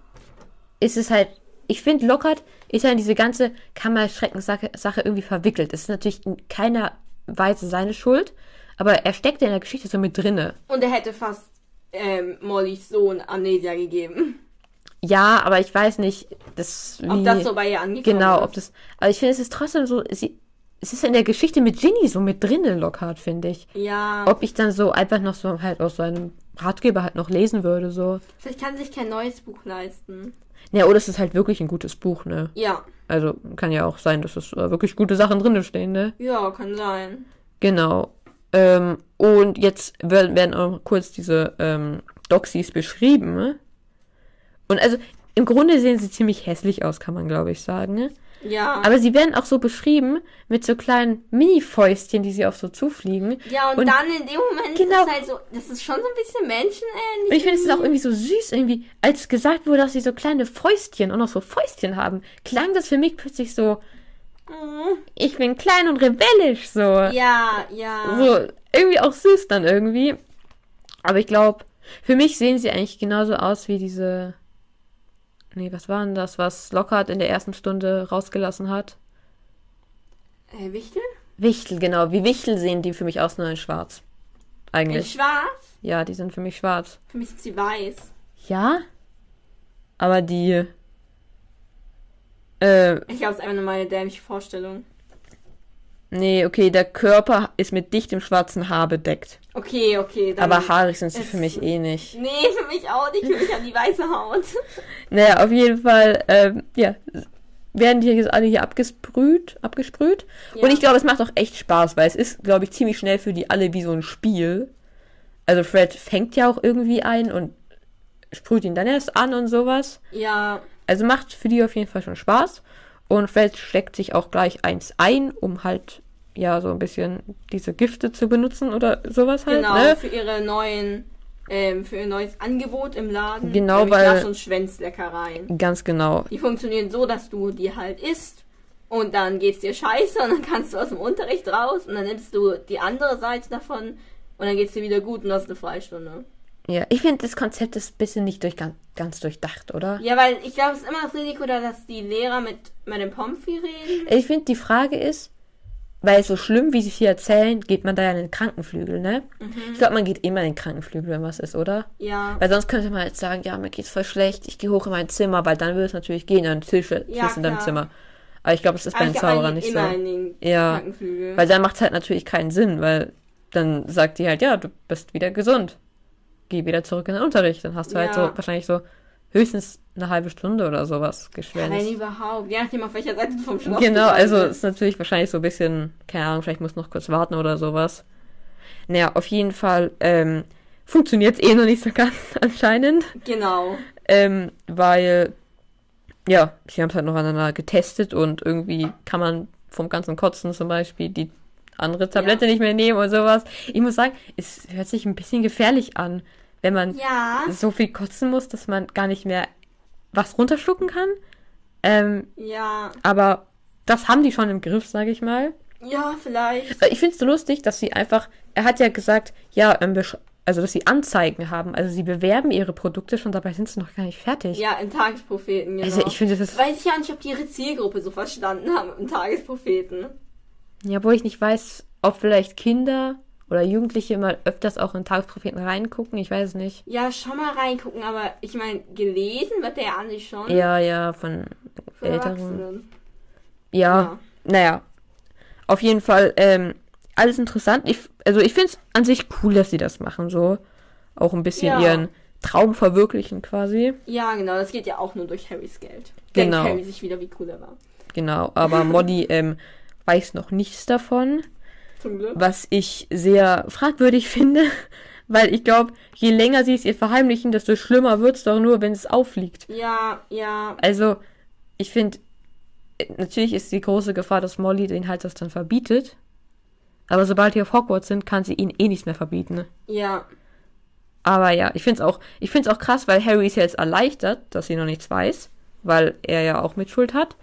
[SPEAKER 1] ist es halt, ich finde, Lockhart ist ja in diese ganze Kammerschreckenssache Sache irgendwie verwickelt. Es ist natürlich in keiner Weise seine Schuld, aber er steckt ja in der Geschichte so mit drinne.
[SPEAKER 2] Und er hätte fast ähm, Mollys Sohn Amnesia gegeben.
[SPEAKER 1] Ja, aber ich weiß nicht, das,
[SPEAKER 2] Ob
[SPEAKER 1] wie-
[SPEAKER 2] das so bei ihr angekommen
[SPEAKER 1] genau,
[SPEAKER 2] ist.
[SPEAKER 1] ob das, aber ich finde, es ist trotzdem so, sie, es ist in der Geschichte mit Ginny so mit drinne, Lockhart, finde ich.
[SPEAKER 2] Ja,
[SPEAKER 1] Ob ich dann so einfach noch so halt aus seinem Ratgeber halt noch lesen würde, so.
[SPEAKER 2] vielleicht kann sich kein neues Buch leisten.
[SPEAKER 1] Ja, oder es ist halt wirklich ein gutes Buch, ne?
[SPEAKER 2] Ja,
[SPEAKER 1] Also kann ja auch sein, dass es äh, wirklich gute Sachen drin stehen, ne?
[SPEAKER 2] ja, kann sein.
[SPEAKER 1] Genau. Ähm, und jetzt werden, werden auch kurz diese ähm, Doxies beschrieben. Und also im Grunde sehen sie ziemlich hässlich aus, kann man glaube ich sagen. Ne?
[SPEAKER 2] Ja.
[SPEAKER 1] Aber sie werden auch so beschrieben mit so kleinen Mini-Fäustchen, die sie auf so zufliegen.
[SPEAKER 2] ja, und,
[SPEAKER 1] und-
[SPEAKER 2] dann in dem Moment
[SPEAKER 1] Genau.
[SPEAKER 2] ist halt so, das ist schon so ein bisschen menschenähnlich.
[SPEAKER 1] Und ich finde es ist auch irgendwie so süß, irgendwie, als gesagt wurde, dass sie so kleine Fäustchen und noch so Fäustchen haben, klang das für mich plötzlich so. Ich bin klein und rebellisch, so.
[SPEAKER 2] Ja, ja.
[SPEAKER 1] So, irgendwie auch süß dann irgendwie. Aber ich glaube, für mich sehen sie eigentlich genauso aus wie diese. Nee, was war denn das, was Lockhart in der ersten Stunde rausgelassen hat?
[SPEAKER 2] Äh, Wichtel?
[SPEAKER 1] Wichtel, genau. Wie Wichtel sehen die für mich aus, nur in schwarz.
[SPEAKER 2] In
[SPEAKER 1] Eigentlich.
[SPEAKER 2] schwarz?
[SPEAKER 1] Ja, die sind für mich schwarz.
[SPEAKER 2] Für mich sind sie weiß.
[SPEAKER 1] Ja? Aber die. Äh,
[SPEAKER 2] Ich glaube, es ist einfach nur meine dämliche Vorstellung.
[SPEAKER 1] nee, okay, der Körper ist mit dichtem schwarzen Haar bedeckt.
[SPEAKER 2] Okay, okay.
[SPEAKER 1] Aber haarig sind sie für mich eh nicht.
[SPEAKER 2] Nee, für mich auch nicht. Für mich an die weiße Haut.
[SPEAKER 1] Naja, auf jeden Fall, ähm, ja, werden die jetzt alle hier abgesprüht, abgesprüht.
[SPEAKER 2] Ja.
[SPEAKER 1] Und ich glaube, es macht auch echt Spaß, weil es ist, glaube ich, ziemlich schnell für die alle wie so ein Spiel. Also Fred fängt ja auch irgendwie ein und sprüht ihn dann erst an und sowas.
[SPEAKER 2] Ja,
[SPEAKER 1] Also macht für die auf jeden Fall schon Spaß. Und Fred steckt sich auch gleich eins ein, um halt, ja, so ein bisschen diese Gifte zu benutzen oder sowas halt,
[SPEAKER 2] genau.
[SPEAKER 1] ne?
[SPEAKER 2] Für ihre neuen, ähm, für ihr neues Angebot im Laden.
[SPEAKER 1] Genau, weil-
[SPEAKER 2] Nasch- und Schwänzleckereien.
[SPEAKER 1] Ganz genau.
[SPEAKER 2] Die funktionieren so, dass du die halt isst und dann geht's dir scheiße und dann kannst du aus dem Unterricht raus und dann nimmst du die andere Seite davon und dann geht's dir wieder gut und hast eine Freistunde.
[SPEAKER 1] Ja, ich finde, das Konzept ist ein bisschen nicht durch, ganz, ganz durchdacht, oder?
[SPEAKER 2] Ja, weil ich glaube, es ist immer das Risiko da, dass die Lehrer mit Madame Pomfrey reden.
[SPEAKER 1] Ich finde, die Frage ist, weil so schlimm, wie sie hier erzählen, geht man da ja in den Krankenflügel, ne? Ich glaube, man geht immer in den Krankenflügel, wenn was ist, oder?
[SPEAKER 2] Ja.
[SPEAKER 1] Weil sonst könnte man jetzt sagen, ja, mir geht's voll schlecht, ich gehe hoch in mein Zimmer, weil dann würde es natürlich gehen, dann Tisch, Tisch
[SPEAKER 2] Ja,
[SPEAKER 1] in deinem. Zimmer. Aber ich glaube, es ist bei den Zauberern nicht
[SPEAKER 2] immer
[SPEAKER 1] so.
[SPEAKER 2] in den
[SPEAKER 1] Ja. Weil dann macht es halt natürlich keinen Sinn, weil dann sagt die halt, ja, du bist wieder gesund. Geh wieder zurück in den Unterricht. Dann hast du halt
[SPEAKER 2] Ja.
[SPEAKER 1] so wahrscheinlich so höchstens eine halbe Stunde oder sowas
[SPEAKER 2] ja,
[SPEAKER 1] geschwänzt.
[SPEAKER 2] wenn überhaupt. Je nachdem, auf welcher Seite du vom Schloss
[SPEAKER 1] Genau, also ist natürlich wahrscheinlich so ein bisschen, keine Ahnung, vielleicht muss noch kurz warten oder sowas. Naja, auf jeden Fall ähm, funktioniert es eh noch nicht so ganz anscheinend,
[SPEAKER 2] Genau.
[SPEAKER 1] ähm, weil, ja, sie haben es halt noch aneinander getestet und irgendwie kann man vom ganzen Kotzen zum Beispiel die andere Tablette nicht mehr nehmen und sowas. Ich muss sagen, es hört sich ein bisschen gefährlich an, wenn man
[SPEAKER 2] Ja.
[SPEAKER 1] so viel kotzen muss, dass man gar nicht mehr was runterschlucken kann. Ähm,
[SPEAKER 2] Ja.
[SPEAKER 1] aber das haben die schon im Griff, sage ich mal.
[SPEAKER 2] Ja, vielleicht.
[SPEAKER 1] Ich finde es so lustig, dass sie einfach, er hat ja gesagt, ja, ähm, also dass sie Anzeigen haben. Also sie bewerben ihre Produkte schon, dabei sind sie noch gar nicht fertig.
[SPEAKER 2] Ja, im Tagespropheten, genau.
[SPEAKER 1] Also ich finde, das
[SPEAKER 2] Weiß ich ja nicht, ob die ihre Zielgruppe so verstanden haben im Tagespropheten.
[SPEAKER 1] ja, wo ich nicht weiß, ob vielleicht Kinder oder Jugendliche mal öfters auch in Tagespropheten reingucken, ich weiß nicht.
[SPEAKER 2] Ja, schon mal reingucken, aber ich meine, gelesen wird der ja an sich schon.
[SPEAKER 1] Ja, ja, von
[SPEAKER 2] Für
[SPEAKER 1] älteren. Ja,
[SPEAKER 2] Ja.
[SPEAKER 1] naja. Auf jeden Fall, ähm, alles interessant. Ich, also ich finde es an sich cool, dass sie das machen, so. Auch ein bisschen
[SPEAKER 2] Ja.
[SPEAKER 1] ihren Traum verwirklichen quasi.
[SPEAKER 2] Ja, genau, das geht ja auch nur durch Harrys Geld.
[SPEAKER 1] Genau.
[SPEAKER 2] Denkt Harry sich wieder, wie cool er war.
[SPEAKER 1] Genau, aber Molly ähm, weiß noch nichts davon. Was ich sehr fragwürdig finde, weil ich glaube, je länger sie es ihr verheimlichen, desto schlimmer wird es doch nur, wenn es auffliegt.
[SPEAKER 2] Ja, ja.
[SPEAKER 1] Also, ich finde, natürlich ist die große Gefahr, dass Molly den halt das dann verbietet. Aber sobald die auf Hogwarts sind, kann sie ihn eh nichts mehr verbieten.
[SPEAKER 2] Ja.
[SPEAKER 1] Aber ja, ich finde es auch, ich find's auch krass, weil Harry ist ja jetzt erleichtert, dass sie noch nichts weiß, weil er ja auch Mitschuld hat.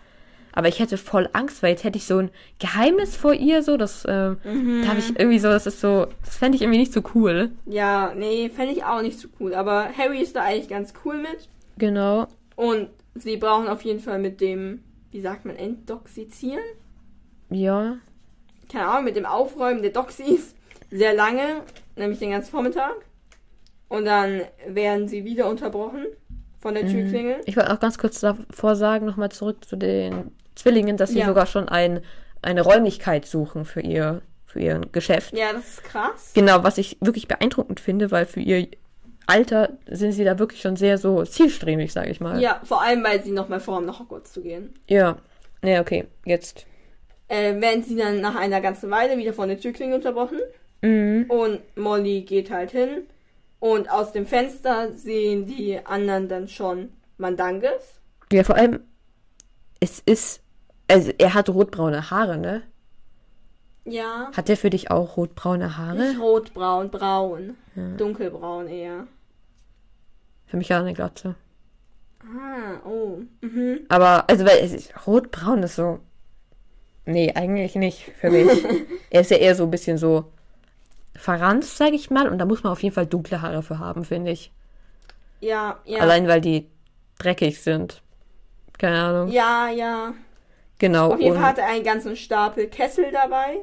[SPEAKER 1] Aber ich hätte voll Angst, weil jetzt hätte ich so ein Geheimnis vor ihr, so, das, ähm,
[SPEAKER 2] Mhm.
[SPEAKER 1] da habe ich irgendwie so, das ist so, das fände ich irgendwie nicht so cool.
[SPEAKER 2] Ja, nee, fände ich auch nicht so cool. Aber Harry ist da eigentlich ganz cool mit.
[SPEAKER 1] Genau.
[SPEAKER 2] Und sie brauchen auf jeden Fall mit dem, wie sagt man, Entdoxizieren?
[SPEAKER 1] Ja.
[SPEAKER 2] Keine Ahnung, mit dem Aufräumen der Doxys sehr lange, nämlich den ganzen Vormittag. Und dann werden sie wieder unterbrochen von der Türklingel.
[SPEAKER 1] Ich wollte auch ganz kurz davor sagen, nochmal zurück zu den Zwillingen, dass sie
[SPEAKER 2] Ja.
[SPEAKER 1] sogar schon ein, eine Räumlichkeit suchen für ihr, für ihr Geschäft.
[SPEAKER 2] Ja, das ist krass.
[SPEAKER 1] Genau, was ich wirklich beeindruckend finde, weil für ihr Alter sind sie da wirklich schon sehr so zielstrebig, sage ich mal.
[SPEAKER 2] Ja, vor allem, weil sie nochmal vorhaben, nach Hogwarts zu gehen.
[SPEAKER 1] Ja. Ja, okay. Jetzt.
[SPEAKER 2] Äh, werden sie dann nach einer ganzen Weile wieder von der Türklingel unterbrochen.
[SPEAKER 1] Mhm.
[SPEAKER 2] Und Molly geht halt hin. Und aus dem Fenster sehen die anderen dann schon Mandanges.
[SPEAKER 1] Ja, vor allem, es ist, also er hat rotbraune Haare, ne?
[SPEAKER 2] Ja.
[SPEAKER 1] Hat der für dich auch rotbraune Haare?
[SPEAKER 2] Nicht rotbraun, braun. Dunkelbraun eher.
[SPEAKER 1] Für mich auch eine Glatze.
[SPEAKER 2] Ah, oh. Mhm.
[SPEAKER 1] Aber, also, weil es ist, rotbraun ist so. Nee, eigentlich nicht für mich. er ist ja eher so ein bisschen so verranzt, sag ich mal. Und da muss man auf jeden Fall dunkle Haare für haben, finde ich.
[SPEAKER 2] Ja, ja.
[SPEAKER 1] Allein weil die dreckig sind. Keine Ahnung.
[SPEAKER 2] Ja, ja.
[SPEAKER 1] Genau.
[SPEAKER 2] Auf jeden
[SPEAKER 1] und-
[SPEAKER 2] Fall hat er einen ganzen Stapel Kessel dabei.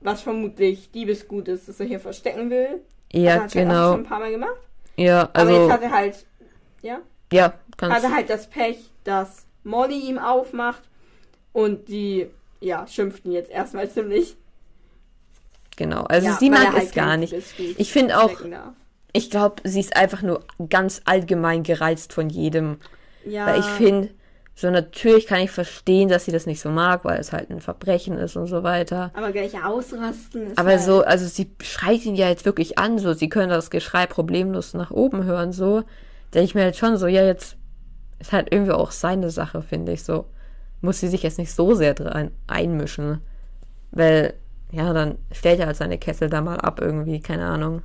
[SPEAKER 2] Was vermutlich Diebesgut ist, das er hier verstecken will.
[SPEAKER 1] ja,
[SPEAKER 2] hat er auch
[SPEAKER 1] genau.
[SPEAKER 2] schon ein paar Mal gemacht.
[SPEAKER 1] Ja,
[SPEAKER 2] Aber jetzt
[SPEAKER 1] also.
[SPEAKER 2] hat er halt, ja,
[SPEAKER 1] Ja,
[SPEAKER 2] hat
[SPEAKER 1] kannst.
[SPEAKER 2] er halt das Pech, dass Molly ihm aufmacht und die, ja, schimpft ihn jetzt erstmal ziemlich.
[SPEAKER 1] Genau. Also
[SPEAKER 2] ja,
[SPEAKER 1] sie mag
[SPEAKER 2] halt
[SPEAKER 1] es gar nicht. Ich finde auch, ich glaube, sie ist einfach nur ganz allgemein gereizt von jedem.
[SPEAKER 2] Ja,
[SPEAKER 1] Weil ich finde, so natürlich kann ich verstehen, dass sie das nicht so mag, weil es halt ein Verbrechen ist und so weiter.
[SPEAKER 2] aber gleich ausrasten ist
[SPEAKER 1] Aber
[SPEAKER 2] halt,
[SPEAKER 1] so, also sie schreit ihn ja jetzt wirklich an, so, sie können das Geschrei problemlos nach oben hören, so. Denke ich mir halt schon so, ja, jetzt ist halt irgendwie auch seine Sache, finde ich, so. Muss sie sich jetzt nicht so sehr dran einmischen. Weil, ja, dann stellt er halt seine Kessel da mal ab irgendwie, keine Ahnung.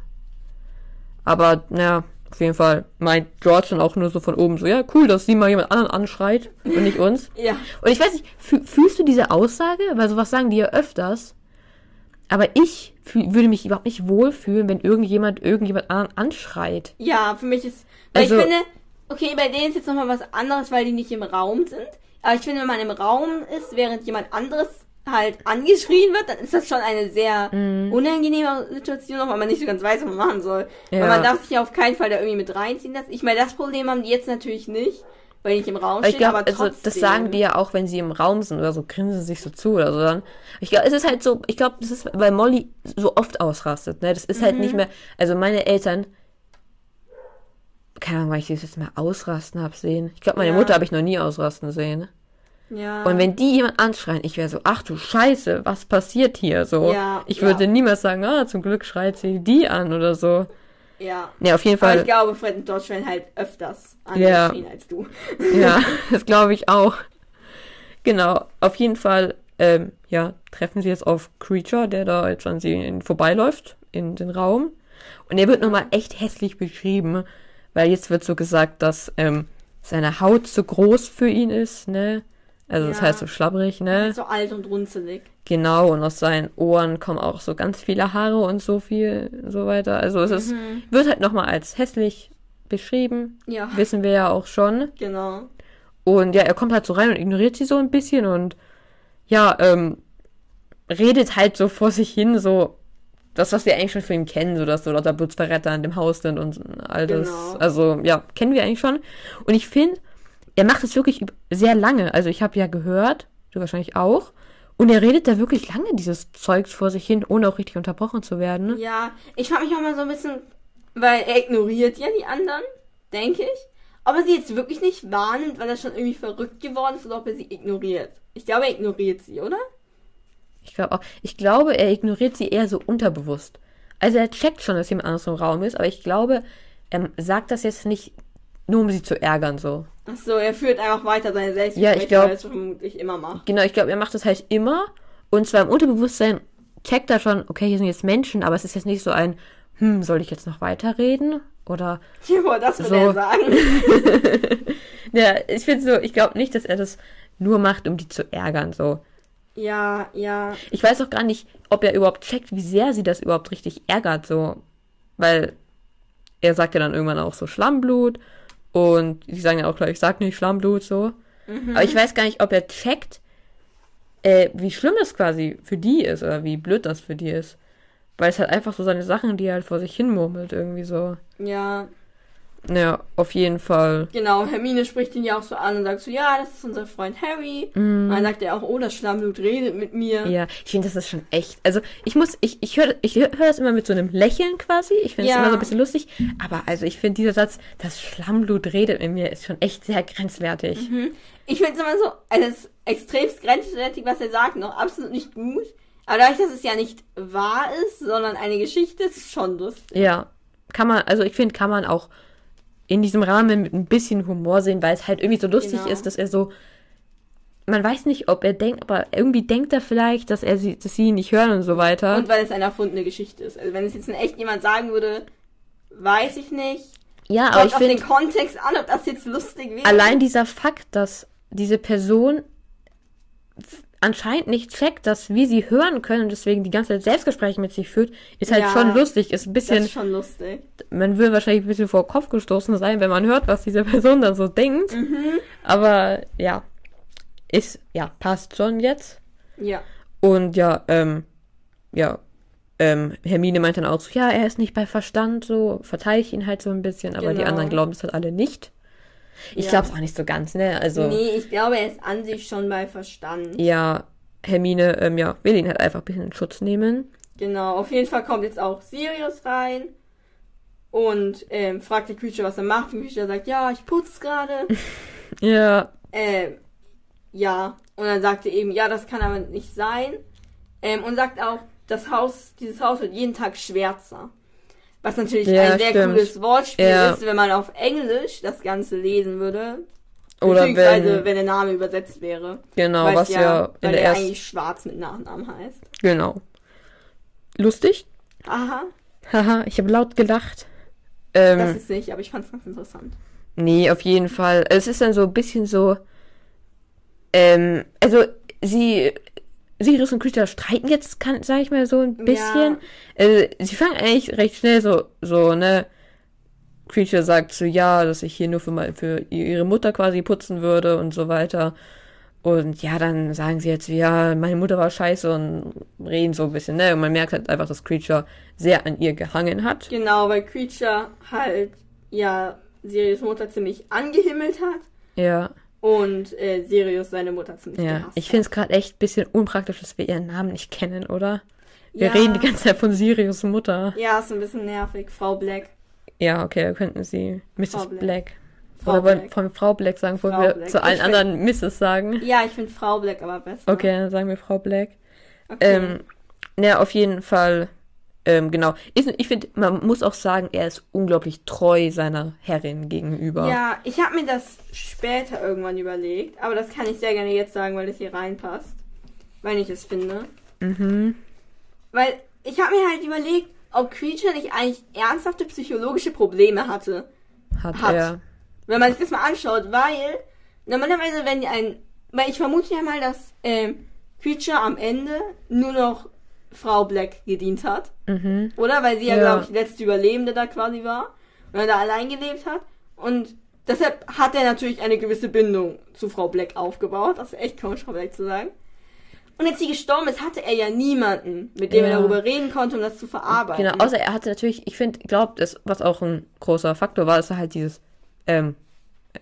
[SPEAKER 1] Aber, naja, auf jeden Fall meint George dann auch nur so von oben so, ja, cool, dass sie mal jemand anderen anschreit und nicht uns.
[SPEAKER 2] Ja,
[SPEAKER 1] Und ich weiß nicht, fü- fühlst du diese Aussage? Weil sowas sagen die ja öfters. Aber ich würde mich überhaupt nicht wohlfühlen, wenn irgendjemand irgendjemand anderen anschreit.
[SPEAKER 2] Ja, für mich ist. Weil
[SPEAKER 1] Also-
[SPEAKER 2] ich finde, okay, bei denen ist jetzt nochmal was anderes, weil die nicht im Raum sind. Aber ich finde, wenn man im Raum ist, während jemand anderes halt angeschrien wird, dann ist das schon eine sehr
[SPEAKER 1] Mhm.
[SPEAKER 2] unangenehme Situation, auch weil man nicht so ganz weiß, was man machen soll.
[SPEAKER 1] Ja.
[SPEAKER 2] Weil man darf sich ja auf keinen Fall da irgendwie mit reinziehen lassen. Ich meine, das Problem haben die jetzt natürlich nicht, weil nicht im Raum
[SPEAKER 1] Aber ich glaube,
[SPEAKER 2] aber
[SPEAKER 1] also,
[SPEAKER 2] trotzdem.
[SPEAKER 1] das sagen die ja auch, wenn sie im Raum sind oder so, grinsen sich so zu oder so dann. Ich glaube, es ist halt so, ich glaube, das ist, weil Molly so oft ausrastet, ne? Das ist halt
[SPEAKER 2] Mhm.
[SPEAKER 1] nicht mehr, also meine Eltern, keine Ahnung, weil ich das jetzt mal ausrasten hab sehen. Ich glaube, meine
[SPEAKER 2] Ja.
[SPEAKER 1] Mutter habe ich noch nie ausrasten sehen.
[SPEAKER 2] Ja.
[SPEAKER 1] Und wenn die jemand anschreien, ich wäre so, ach du Scheiße, was passiert hier so?
[SPEAKER 2] Ja,
[SPEAKER 1] ich
[SPEAKER 2] ja.
[SPEAKER 1] würde niemals sagen, ah, zum Glück schreit sie die an oder so.
[SPEAKER 2] ja.
[SPEAKER 1] Ja, auf jeden
[SPEAKER 2] Aber
[SPEAKER 1] Fall.
[SPEAKER 2] ich glaube, Fred und George werden halt öfters
[SPEAKER 1] Ja.
[SPEAKER 2] angeschrien als du.
[SPEAKER 1] Ja, das glaube ich auch. Genau, auf jeden Fall, ähm, ja, treffen sie jetzt auf Creature, der da jetzt an sie vorbeiläuft in den Raum. Und er wird nochmal echt hässlich beschrieben, weil jetzt wird so gesagt, dass ähm, seine Haut zu groß für ihn ist, ne? Also das
[SPEAKER 2] Ja.
[SPEAKER 1] heißt so schlabbrig, ne?
[SPEAKER 2] So alt und runzelig.
[SPEAKER 1] Genau, und aus seinen Ohren kommen auch so ganz viele Haare und so viel, so weiter. Also es ist, wird halt nochmal als hässlich beschrieben,
[SPEAKER 2] Ja,
[SPEAKER 1] wissen wir ja auch schon.
[SPEAKER 2] genau.
[SPEAKER 1] Und ja, er kommt halt so rein und ignoriert sie so ein bisschen und ja, ähm, redet halt so vor sich hin, so das, was wir eigentlich schon von ihm kennen, so dass so lauter Blutsverräter in dem Haus sind und all das.
[SPEAKER 2] Genau.
[SPEAKER 1] Also, ja, kennen wir eigentlich schon. Und ich finde, er macht es wirklich sehr lange. Also, ich habe ja gehört, du wahrscheinlich auch. Und er redet da wirklich lange dieses Zeugs vor sich hin, ohne auch richtig unterbrochen zu werden.
[SPEAKER 2] Ja, ich frage mich auch mal so ein bisschen, weil er ignoriert ja die anderen, denke ich. Ob er sie jetzt wirklich nicht wahrnimmt, weil er schon irgendwie verrückt geworden ist oder ob er sie ignoriert. Ich glaube, er ignoriert sie, oder?
[SPEAKER 1] Ich glaube auch. Ich glaube, er ignoriert sie eher so unterbewusst. Also er checkt schon, dass jemand anderes im Raum ist, aber ich glaube, er sagt das jetzt nicht nur, um sie zu ärgern, so.
[SPEAKER 2] Ach so, er führt einfach weiter seine
[SPEAKER 1] Ja,
[SPEAKER 2] Selbstgespräche,
[SPEAKER 1] ich glaub-
[SPEAKER 2] weil er es vermutlich immer macht.
[SPEAKER 1] Genau, ich glaube, er macht das halt immer. Und zwar im Unterbewusstsein checkt er schon, okay, hier sind jetzt Menschen, aber es ist jetzt nicht so ein, hm, soll ich jetzt noch weiterreden? Oder,
[SPEAKER 2] Ja, das will
[SPEAKER 1] So.
[SPEAKER 2] er sagen.
[SPEAKER 1] ja, ich finde so, ich glaube nicht, dass er das nur macht, um die zu ärgern, so.
[SPEAKER 2] Ja, ja.
[SPEAKER 1] Ich weiß auch gar nicht, ob er überhaupt checkt, wie sehr sie das überhaupt richtig ärgert, so. Weil er sagt ja dann irgendwann auch so Schlammblut und die sagen ja auch gleich, sag nicht Schlammblut, so. Aber ich weiß gar nicht, ob er checkt, äh, wie schlimm das quasi für die ist oder wie blöd das für die ist. Weil es halt einfach so seine Sachen, die er halt vor sich hin murmelt, irgendwie so.
[SPEAKER 2] Ja,
[SPEAKER 1] Naja, auf jeden Fall.
[SPEAKER 2] genau. Hermine spricht ihn ja auch so an und sagt so, ja, das ist unser Freund Harry. Und dann sagt er auch, oh, das Schlammblut redet mit mir.
[SPEAKER 1] Mhm. Ja, ich finde, das ist schon echt. Also, ich muss, ich, ich höre ich hör das immer mit so einem Lächeln quasi. Ich finde es
[SPEAKER 2] Ja.
[SPEAKER 1] immer so ein bisschen lustig. Aber also, ich finde, dieser Satz, das Schlammblut redet mit mir, ist schon echt sehr grenzwertig.
[SPEAKER 2] Ich finde es immer so, also es ist extremst grenzwertig, was er sagt, noch absolut nicht gut. Aber dadurch, dass es ja nicht wahr ist, sondern eine Geschichte, ist es schon lustig.
[SPEAKER 1] Ja, kann man, also ich finde, kann man auch in diesem Rahmen mit ein bisschen Humor sehen, weil es halt irgendwie so lustig
[SPEAKER 2] Genau.
[SPEAKER 1] ist, dass er so. Man weiß nicht, ob er denkt, aber irgendwie denkt er vielleicht, dass er sie, dass sie ihn nicht hören und so weiter.
[SPEAKER 2] Und weil es eine erfundene Geschichte ist. Also wenn es jetzt in echt jemand sagen würde, weiß ich nicht.
[SPEAKER 1] ja, aber ich
[SPEAKER 2] auf den
[SPEAKER 1] finde,
[SPEAKER 2] Kontext an, ob das jetzt lustig wäre.
[SPEAKER 1] allein dieser Fakt, dass diese Person anscheinend nicht checkt, dass wir sie hören können und deswegen die ganze Zeit Selbstgespräche mit sich führt, ist halt
[SPEAKER 2] Ja.
[SPEAKER 1] schon lustig. Ist ein
[SPEAKER 2] das
[SPEAKER 1] bisschen,
[SPEAKER 2] ist schon lustig.
[SPEAKER 1] man will wahrscheinlich ein bisschen vor den Kopf gestoßen sein, wenn man hört, was diese Person dann so denkt.
[SPEAKER 2] Mhm.
[SPEAKER 1] Aber ja, ist, ja, passt schon jetzt.
[SPEAKER 2] Ja.
[SPEAKER 1] Und ja, ähm, ja, ähm, Hermine meint dann auch so, ja, er ist nicht bei Verstand, so, verteidige ihn halt so ein bisschen, aber die
[SPEAKER 2] Genau.
[SPEAKER 1] anderen glauben es halt alle nicht. Ich
[SPEAKER 2] Ja.
[SPEAKER 1] glaube es auch nicht so ganz, ne? Also,
[SPEAKER 2] Nee, ich glaube, er ist an sich schon bei Verstand.
[SPEAKER 1] ja, Hermine, ähm, ja, will ihn halt einfach ein bisschen in Schutz nehmen.
[SPEAKER 2] Genau, auf jeden Fall kommt jetzt auch Sirius rein und ähm, fragt der Creature, was er macht. Und Creature sagt, ja, ich putze gerade.
[SPEAKER 1] Ja,
[SPEAKER 2] ähm, ja. Und dann sagt er eben, ja, das kann aber nicht sein. Ähm, und sagt auch, das Haus, dieses Haus wird jeden Tag schwärzer. Was natürlich
[SPEAKER 1] Ja,
[SPEAKER 2] ein sehr
[SPEAKER 1] stimmt.
[SPEAKER 2] cooles Wortspiel
[SPEAKER 1] Ja.
[SPEAKER 2] ist, wenn man auf Englisch das Ganze lesen würde.
[SPEAKER 1] oder
[SPEAKER 2] Beziehungsweise,
[SPEAKER 1] wenn,
[SPEAKER 2] wenn der Name übersetzt wäre.
[SPEAKER 1] genau, was
[SPEAKER 2] es
[SPEAKER 1] ja, in
[SPEAKER 2] weil
[SPEAKER 1] der
[SPEAKER 2] er
[SPEAKER 1] ersten,
[SPEAKER 2] eigentlich schwarz mit Nachnamen heißt.
[SPEAKER 1] genau. Lustig?
[SPEAKER 2] Aha,
[SPEAKER 1] Haha, ich habe laut gelacht. Ähm,
[SPEAKER 2] das ist nicht, aber ich fand's ganz interessant.
[SPEAKER 1] Nee, auf jeden Fall. Es ist dann so ein bisschen so. Ähm, also sie Sirius und Creature streiten jetzt, kann, sag ich mal, so ein bisschen. Äh, sie fangen eigentlich recht schnell so, so, ne? Creature sagt so, ja, dass ich hier nur für, mal, für ihre Mutter quasi putzen würde und so weiter. Und ja, dann sagen sie jetzt, ja, meine Mutter war scheiße und reden so ein bisschen, ne? Und man merkt halt einfach, dass Creature sehr an ihr gehangen hat.
[SPEAKER 2] Genau, weil Creature halt, ja, Sirius Mutter ziemlich angehimmelt hat.
[SPEAKER 1] Ja.
[SPEAKER 2] Und äh, Sirius seine Mutter ziemlich
[SPEAKER 1] Ja, ich finde es gerade echt ein bisschen unpraktisch, dass wir ihren Namen nicht kennen, oder? Wir
[SPEAKER 2] Ja.
[SPEAKER 1] reden die ganze Zeit von Sirius Mutter.
[SPEAKER 2] Ja, ist ein bisschen nervig. Frau Black.
[SPEAKER 1] Ja, okay, wir könnten sie Mrs.
[SPEAKER 2] Frau
[SPEAKER 1] Black.
[SPEAKER 2] Black. Frau
[SPEAKER 1] Oder wollen
[SPEAKER 2] Black.
[SPEAKER 1] von Frau Black sagen,
[SPEAKER 2] Frau
[SPEAKER 1] wir
[SPEAKER 2] Black.
[SPEAKER 1] zu allen
[SPEAKER 2] Ich find-
[SPEAKER 1] anderen Mrs. sagen.
[SPEAKER 2] Ja, ich finde Frau Black aber besser.
[SPEAKER 1] Okay, dann sagen wir Frau Black.
[SPEAKER 2] Okay.
[SPEAKER 1] Ähm, ja, auf jeden Fall, ähm, genau. Ist, ich finde, man muss auch sagen, er ist unglaublich treu seiner Herrin gegenüber.
[SPEAKER 2] Ja, ich habe mir das später irgendwann überlegt, aber das kann ich sehr gerne jetzt sagen, weil es hier reinpasst. Weil ich es finde.
[SPEAKER 1] Mhm.
[SPEAKER 2] Weil ich habe mir halt überlegt, ob Creature nicht eigentlich ernsthafte psychologische Probleme hatte.
[SPEAKER 1] Hat,
[SPEAKER 2] Hat.
[SPEAKER 1] er.
[SPEAKER 2] Wenn man sich das mal anschaut, weil normalerweise, wenn ein. Weil ich vermute ja mal, dass ähm, Creature am Ende nur noch Frau Black gedient hat.
[SPEAKER 1] Mhm.
[SPEAKER 2] Oder? Weil sie ja,
[SPEAKER 1] Ja.
[SPEAKER 2] glaube ich, die letzte Überlebende da quasi war. Und er da allein gelebt hat. Und deshalb hat er natürlich eine gewisse Bindung zu Frau Black aufgebaut. Das ist echt komisch, Frau Black zu sagen. Und als sie gestorben ist, hatte er ja niemanden, mit dem er
[SPEAKER 1] Ja.
[SPEAKER 2] darüber reden konnte, um das zu verarbeiten.
[SPEAKER 1] Genau, außer er hatte natürlich, ich finde, glaube, das, was auch ein großer Faktor war, dass er halt dieses ähm,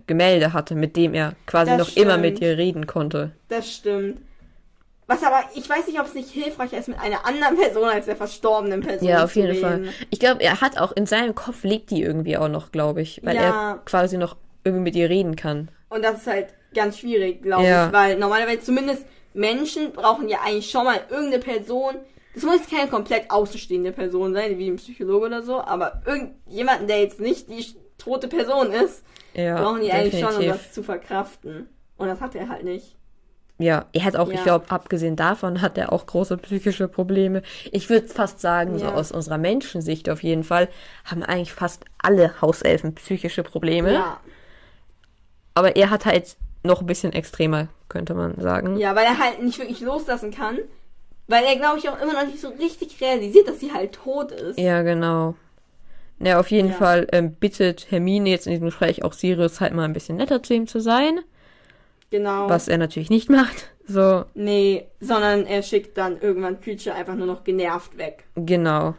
[SPEAKER 1] Gemälde hatte, mit dem er quasi
[SPEAKER 2] Das
[SPEAKER 1] noch immer
[SPEAKER 2] stimmt.
[SPEAKER 1] mit ihr reden konnte.
[SPEAKER 2] Das stimmt. Was aber, ich weiß nicht, ob es nicht hilfreich ist, mit einer anderen Person als der verstorbenen Person
[SPEAKER 1] Ja, auf jeden
[SPEAKER 2] reden.
[SPEAKER 1] Fall. Ich glaube, er hat auch in seinem Kopf lebt die irgendwie auch noch, glaube ich, weil
[SPEAKER 2] Ja.
[SPEAKER 1] er quasi noch irgendwie mit ihr reden kann.
[SPEAKER 2] Und das ist halt ganz schwierig, glaube
[SPEAKER 1] Ja.
[SPEAKER 2] ich, weil normalerweise zumindest Menschen brauchen ja eigentlich schon mal irgendeine Person. Das muss jetzt keine komplett außenstehende Person sein, wie ein Psychologe oder so, aber irgendjemanden, der jetzt nicht die tote Person ist,
[SPEAKER 1] Ja,
[SPEAKER 2] brauchen die eigentlich schon, um
[SPEAKER 1] definitiv.
[SPEAKER 2] das zu verkraften. Und das hat er halt nicht.
[SPEAKER 1] Ja, er hat auch,
[SPEAKER 2] Ja.
[SPEAKER 1] ich glaube, abgesehen davon hat er auch große psychische Probleme. Ich würde fast sagen, so
[SPEAKER 2] Ja.
[SPEAKER 1] aus unserer Menschensicht auf jeden Fall, haben eigentlich fast alle Hauselfen psychische Probleme.
[SPEAKER 2] Ja.
[SPEAKER 1] Aber er hat halt noch ein bisschen extremer, könnte man sagen.
[SPEAKER 2] Ja, weil er halt nicht wirklich loslassen kann. Weil er, glaube ich, auch immer noch nicht so richtig realisiert, dass sie halt tot ist.
[SPEAKER 1] Ja, genau. Ja, auf jeden. Fall ähm, bittet Hermine jetzt in diesem Gespräch auch Sirius halt mal ein bisschen netter zu ihm zu sein,
[SPEAKER 2] Genau.
[SPEAKER 1] was er natürlich nicht macht. So,
[SPEAKER 2] Nee, sondern er schickt dann irgendwann Creature einfach nur noch genervt weg.
[SPEAKER 1] genau.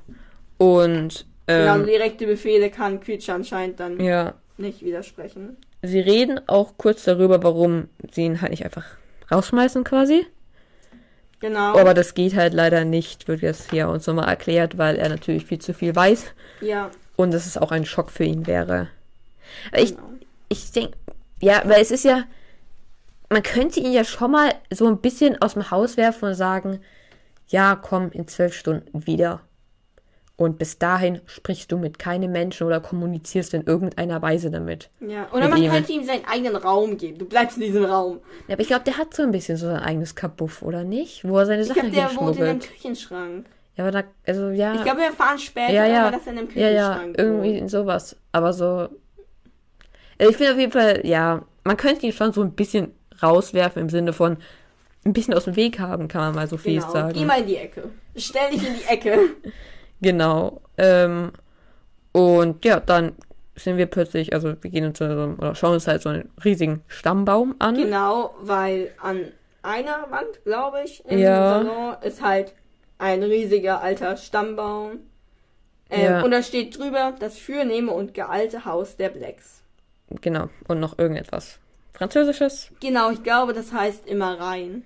[SPEAKER 1] Und
[SPEAKER 2] genau,
[SPEAKER 1] ähm,
[SPEAKER 2] direkte Befehle kann Creature anscheinend dann
[SPEAKER 1] ja,
[SPEAKER 2] nicht widersprechen.
[SPEAKER 1] sie reden auch kurz darüber, warum sie ihn halt nicht einfach rausschmeißen quasi.
[SPEAKER 2] Genau.
[SPEAKER 1] Aber das geht halt leider nicht, wird jetzt hier uns nochmal erklärt, weil er natürlich viel zu viel weiß
[SPEAKER 2] ja,
[SPEAKER 1] und dass es auch ein Schock für ihn wäre. Ich,
[SPEAKER 2] genau.
[SPEAKER 1] ich denke, ja, weil es ist ja, man könnte ihn ja schon mal so ein bisschen aus dem Haus werfen und sagen, ja, komm in zwölf Stunden wieder. Und bis dahin sprichst du mit keinem Menschen oder kommunizierst in irgendeiner Weise damit.
[SPEAKER 2] Ja, oder man könnte ihm seinen eigenen Raum geben. Du bleibst in diesem Raum.
[SPEAKER 1] Ja, aber ich glaube, der hat so ein bisschen so sein eigenes Kabuff, oder nicht? Wo er seine
[SPEAKER 2] Ich
[SPEAKER 1] Sachen
[SPEAKER 2] glaube, der wohnt in einem. Küchenschrank.
[SPEAKER 1] Ja, aber da, also ja.
[SPEAKER 2] Ich glaube, wir erfahren später,
[SPEAKER 1] ja, ja.
[SPEAKER 2] dass er in einem
[SPEAKER 1] ja, ja,
[SPEAKER 2] Küchenschrank
[SPEAKER 1] irgendwie
[SPEAKER 2] wohnt.
[SPEAKER 1] in sowas. Aber so. Also ich finde auf jeden Fall, ja, man könnte ihn schon so ein bisschen rauswerfen im Sinne von ein bisschen aus dem Weg haben, kann man mal so fies
[SPEAKER 2] Genau.
[SPEAKER 1] sagen.
[SPEAKER 2] Geh mal in die Ecke. Stell dich in die Ecke.
[SPEAKER 1] Genau. Ähm, und ja, dann sind wir plötzlich, also wir gehen uns oder schauen uns halt so einen riesigen Stammbaum an.
[SPEAKER 2] Genau, weil an einer Wand, glaube ich, im
[SPEAKER 1] Ja.
[SPEAKER 2] Salon ist halt ein riesiger alter Stammbaum. Ähm,
[SPEAKER 1] Ja.
[SPEAKER 2] Und da steht drüber das fürnehme und gealte Haus der Blacks.
[SPEAKER 1] Genau. Und noch irgendetwas Französisches.
[SPEAKER 2] Genau, ich glaube, das heißt immer rein.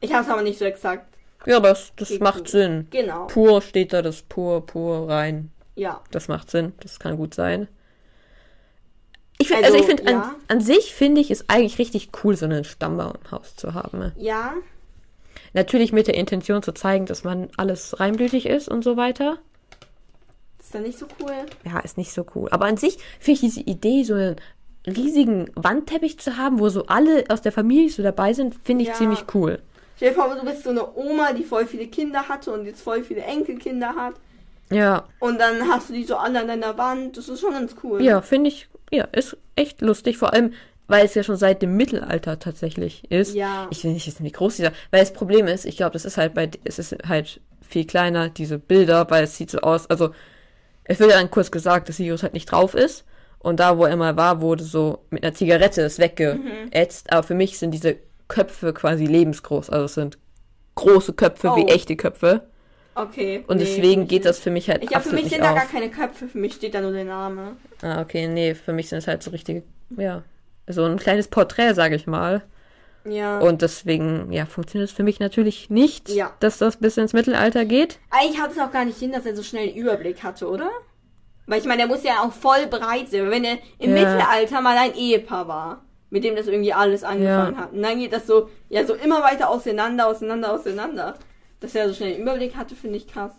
[SPEAKER 2] Ich habe es aber nicht so exakt.
[SPEAKER 1] Ja, aber das, das macht
[SPEAKER 2] cool.
[SPEAKER 1] Sinn.
[SPEAKER 2] Genau.
[SPEAKER 1] Pur steht da, das pur, pur rein.
[SPEAKER 2] Ja.
[SPEAKER 1] Das macht Sinn. Das kann gut sein. Ich find, also,
[SPEAKER 2] Also,
[SPEAKER 1] ich finde, an,
[SPEAKER 2] ja.
[SPEAKER 1] an sich finde ich es eigentlich richtig cool, so einen Stammbaum im Haus zu haben.
[SPEAKER 2] Ja.
[SPEAKER 1] Natürlich mit der Intention zu zeigen, dass man alles reinblütig ist und so weiter.
[SPEAKER 2] Ist dann nicht so cool.
[SPEAKER 1] Ja, ist nicht so cool. Aber an sich finde ich diese Idee, so einen riesigen Wandteppich zu haben, wo so alle aus der Familie so dabei sind, finde ich
[SPEAKER 2] Ja.
[SPEAKER 1] ziemlich cool.
[SPEAKER 2] Stell dir vor, du bist so eine Oma, die voll viele Kinder hatte und jetzt voll viele Enkelkinder hat.
[SPEAKER 1] Ja,
[SPEAKER 2] Und dann hast du die so alle an deiner Wand. Das ist schon ganz cool.
[SPEAKER 1] ja, finde ich, ja, ist echt lustig. Vor allem, weil es ja schon seit dem Mittelalter tatsächlich ist.
[SPEAKER 2] Ja.
[SPEAKER 1] Ich will nicht wissen, wie groß dieser, weil das Problem ist, ich glaube, das ist halt bei, es ist halt viel kleiner, diese Bilder, weil es sieht so aus, also, es wird ja dann kurz gesagt, dass Sirius halt nicht drauf ist. Und da, wo er mal war, wurde so mit einer Zigarette das weggeätzt. Aber für mich sind diese Köpfe quasi lebensgroß. Also es sind große Köpfe wie
[SPEAKER 2] Oh.
[SPEAKER 1] echte Köpfe.
[SPEAKER 2] Okay.
[SPEAKER 1] Und
[SPEAKER 2] nee,
[SPEAKER 1] deswegen geht das für mich halt
[SPEAKER 2] nicht. Ich glaube, für
[SPEAKER 1] absolut
[SPEAKER 2] mich sind da gar keine Köpfe, für mich steht da nur der Name.
[SPEAKER 1] Ah, okay, nee, für mich sind es halt so richtige, ja, so ein kleines Porträt, sage ich mal.
[SPEAKER 2] Ja.
[SPEAKER 1] Und deswegen, ja, funktioniert es für mich natürlich nicht,
[SPEAKER 2] Ja.
[SPEAKER 1] dass das bis ins Mittelalter geht.
[SPEAKER 2] Eigentlich haut es auch gar nicht hin, dass er so schnell einen Überblick hatte, oder? Weil ich meine, der muss ja auch voll bereit sein. Wenn er im
[SPEAKER 1] Ja.
[SPEAKER 2] Mittelalter mal ein Ehepaar war, mit dem das irgendwie alles angefangen
[SPEAKER 1] Ja.
[SPEAKER 2] hat. Und dann geht das so, ja, so immer weiter auseinander, auseinander, auseinander. Dass er so schnell einen Überblick hatte, finde ich krass.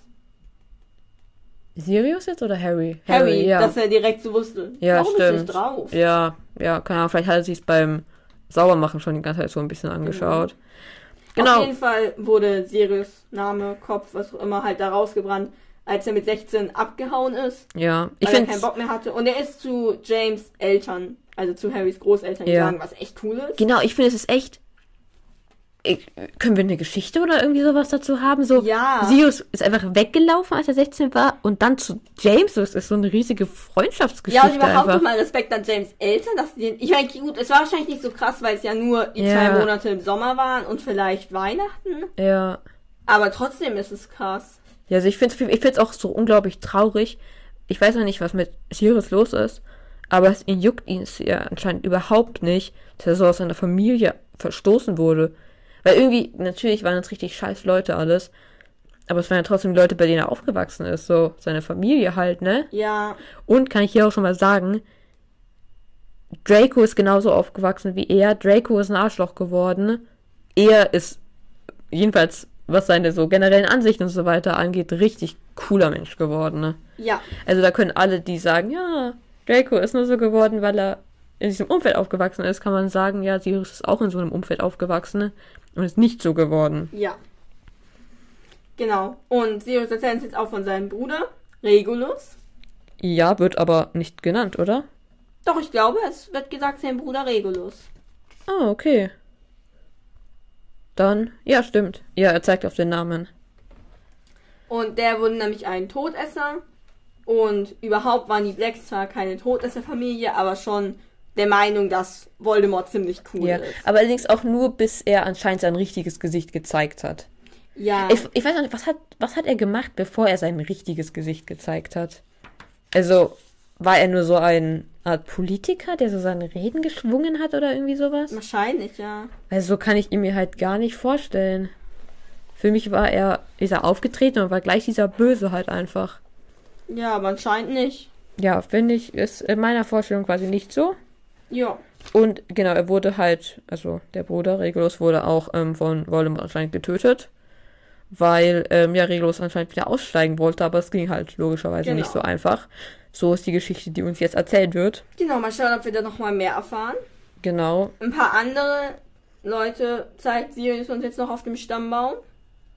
[SPEAKER 1] Sirius jetzt oder Harry?
[SPEAKER 2] Harry,
[SPEAKER 1] ja.
[SPEAKER 2] dass er direkt so wusste.
[SPEAKER 1] Ja,
[SPEAKER 2] Warum ist
[SPEAKER 1] stimmt.
[SPEAKER 2] nicht drauf?
[SPEAKER 1] Ja, ja, keine Ahnung, vielleicht hat er sich beim Saubermachen schon die ganze Zeit so ein bisschen angeschaut.
[SPEAKER 2] Auf
[SPEAKER 1] Genau.
[SPEAKER 2] jeden Fall wurde Sirius Name, Kopf, was auch immer, halt da rausgebrannt, als er mit 16 abgehauen ist.
[SPEAKER 1] Ja, ich
[SPEAKER 2] weil er keinen Bock mehr hatte. Und er ist zu James Eltern, also zu Harrys Großeltern
[SPEAKER 1] Ja.
[SPEAKER 2] gegangen, was echt cool ist.
[SPEAKER 1] genau, ich finde es ist echt. Ich, können wir eine Geschichte oder irgendwie sowas dazu haben? So,
[SPEAKER 2] Ja.
[SPEAKER 1] Sirius ist einfach weggelaufen, als er 16 war, und dann zu James. Das ist so eine riesige
[SPEAKER 2] Ja,
[SPEAKER 1] Freundschaftsgeschichte
[SPEAKER 2] und überhaupt
[SPEAKER 1] einfach.
[SPEAKER 2] nochmal Respekt an James Eltern, dass die den. Ich meine, gut, es war wahrscheinlich nicht so krass, weil es ja nur die
[SPEAKER 1] Ja.
[SPEAKER 2] zwei Monate im Sommer waren und vielleicht Weihnachten.
[SPEAKER 1] Ja.
[SPEAKER 2] Aber trotzdem ist es krass.
[SPEAKER 1] Ja, also ich finde es ich find's auch so unglaublich traurig. Ich weiß noch nicht, was mit Sirius los ist, aber es ihn juckt ihn ja anscheinend überhaupt nicht, dass er so aus seiner Familie verstoßen wurde. Weil irgendwie, natürlich waren das richtig scheiß Leute alles, aber es waren ja trotzdem Leute, bei denen er aufgewachsen ist, so seine Familie halt, ne?
[SPEAKER 2] Ja,
[SPEAKER 1] Und kann ich hier auch schon mal sagen, Draco ist genauso aufgewachsen wie er. Draco ist ein Arschloch geworden. Er ist, jedenfalls, was seine so generellen Ansichten und so weiter angeht, richtig cooler Mensch geworden. Ne?
[SPEAKER 2] ja,
[SPEAKER 1] Also da können alle, die sagen, ja, Draco ist nur so geworden, weil er in diesem Umfeld aufgewachsen ist, kann man sagen, ja, Sirius ist auch in so einem Umfeld aufgewachsen und ist nicht so geworden.
[SPEAKER 2] ja. Genau. Und Sirius erzählt uns jetzt auch von seinem Bruder, Regulus.
[SPEAKER 1] Ja, wird aber nicht genannt, oder?
[SPEAKER 2] Doch, ich glaube, es wird gesagt, sein Bruder Regulus.
[SPEAKER 1] Ah, okay. Dann, ja, stimmt. Ja, er zeigt auf den Namen.
[SPEAKER 2] Und der wurde nämlich ein Todesser. Und überhaupt waren die Blacks zwar keine Todesserfamilie, aber schon der Meinung, dass Voldemort ziemlich cool
[SPEAKER 1] Ja,
[SPEAKER 2] ist.
[SPEAKER 1] aber allerdings auch nur, bis er anscheinend sein richtiges Gesicht gezeigt hat.
[SPEAKER 2] Ja,
[SPEAKER 1] Ich, ich weiß noch nicht, was hat, was hat er gemacht, bevor er sein richtiges Gesicht gezeigt hat? Also, war er nur so ein Art Politiker, der so seine Reden geschwungen hat oder irgendwie sowas?
[SPEAKER 2] wahrscheinlich, ja.
[SPEAKER 1] Also, so kann ich ihn mir halt gar nicht vorstellen. Für mich war er, ist er aufgetreten und war gleich dieser Böse halt einfach.
[SPEAKER 2] Ja, aber anscheinend nicht.
[SPEAKER 1] Ja, finde ich, ist in meiner Vorstellung quasi nicht so.
[SPEAKER 2] Ja.
[SPEAKER 1] Und genau, er wurde halt, also der Bruder Regulus wurde auch ähm, von Voldemort anscheinend getötet, weil ähm, ja Regulus anscheinend wieder aussteigen wollte, aber es ging halt logischerweise
[SPEAKER 2] Genau.
[SPEAKER 1] nicht so einfach. So ist die Geschichte, die uns jetzt erzählt wird.
[SPEAKER 2] Genau, mal schauen, ob wir da nochmal mehr erfahren.
[SPEAKER 1] Genau.
[SPEAKER 2] Ein paar andere Leute zeigt Sirius uns jetzt noch auf dem Stammbaum.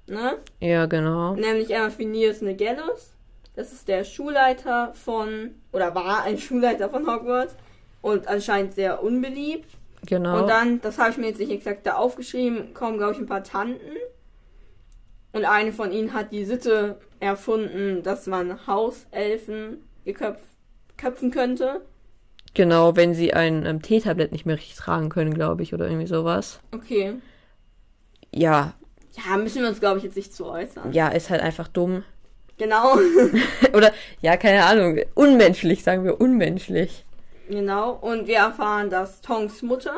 [SPEAKER 2] Ne?
[SPEAKER 1] Ja, genau.
[SPEAKER 2] Nämlich einmal Phineas Nigellus. Das ist der Schulleiter von, oder war ein Schulleiter von Hogwarts. Und anscheinend sehr unbeliebt.
[SPEAKER 1] Genau.
[SPEAKER 2] Und dann, das habe ich mir jetzt nicht exakt da aufgeschrieben, kommen, glaube ich, ein paar Tanten. Und eine von ihnen hat die Sitte erfunden, dass man Hauselfen geköpf köpfen könnte.
[SPEAKER 1] genau, wenn sie ein ähm, Teetablett nicht mehr richtig tragen können, glaube ich, oder irgendwie sowas.
[SPEAKER 2] Okay.
[SPEAKER 1] Ja,
[SPEAKER 2] Ja, müssen wir uns, glaube ich, jetzt nicht zu äußern.
[SPEAKER 1] ja, ist halt einfach dumm.
[SPEAKER 2] Genau.
[SPEAKER 1] oder, ja, keine Ahnung, unmenschlich, sagen wir unmenschlich.
[SPEAKER 2] genau. Und wir erfahren, dass Tongs Mutter.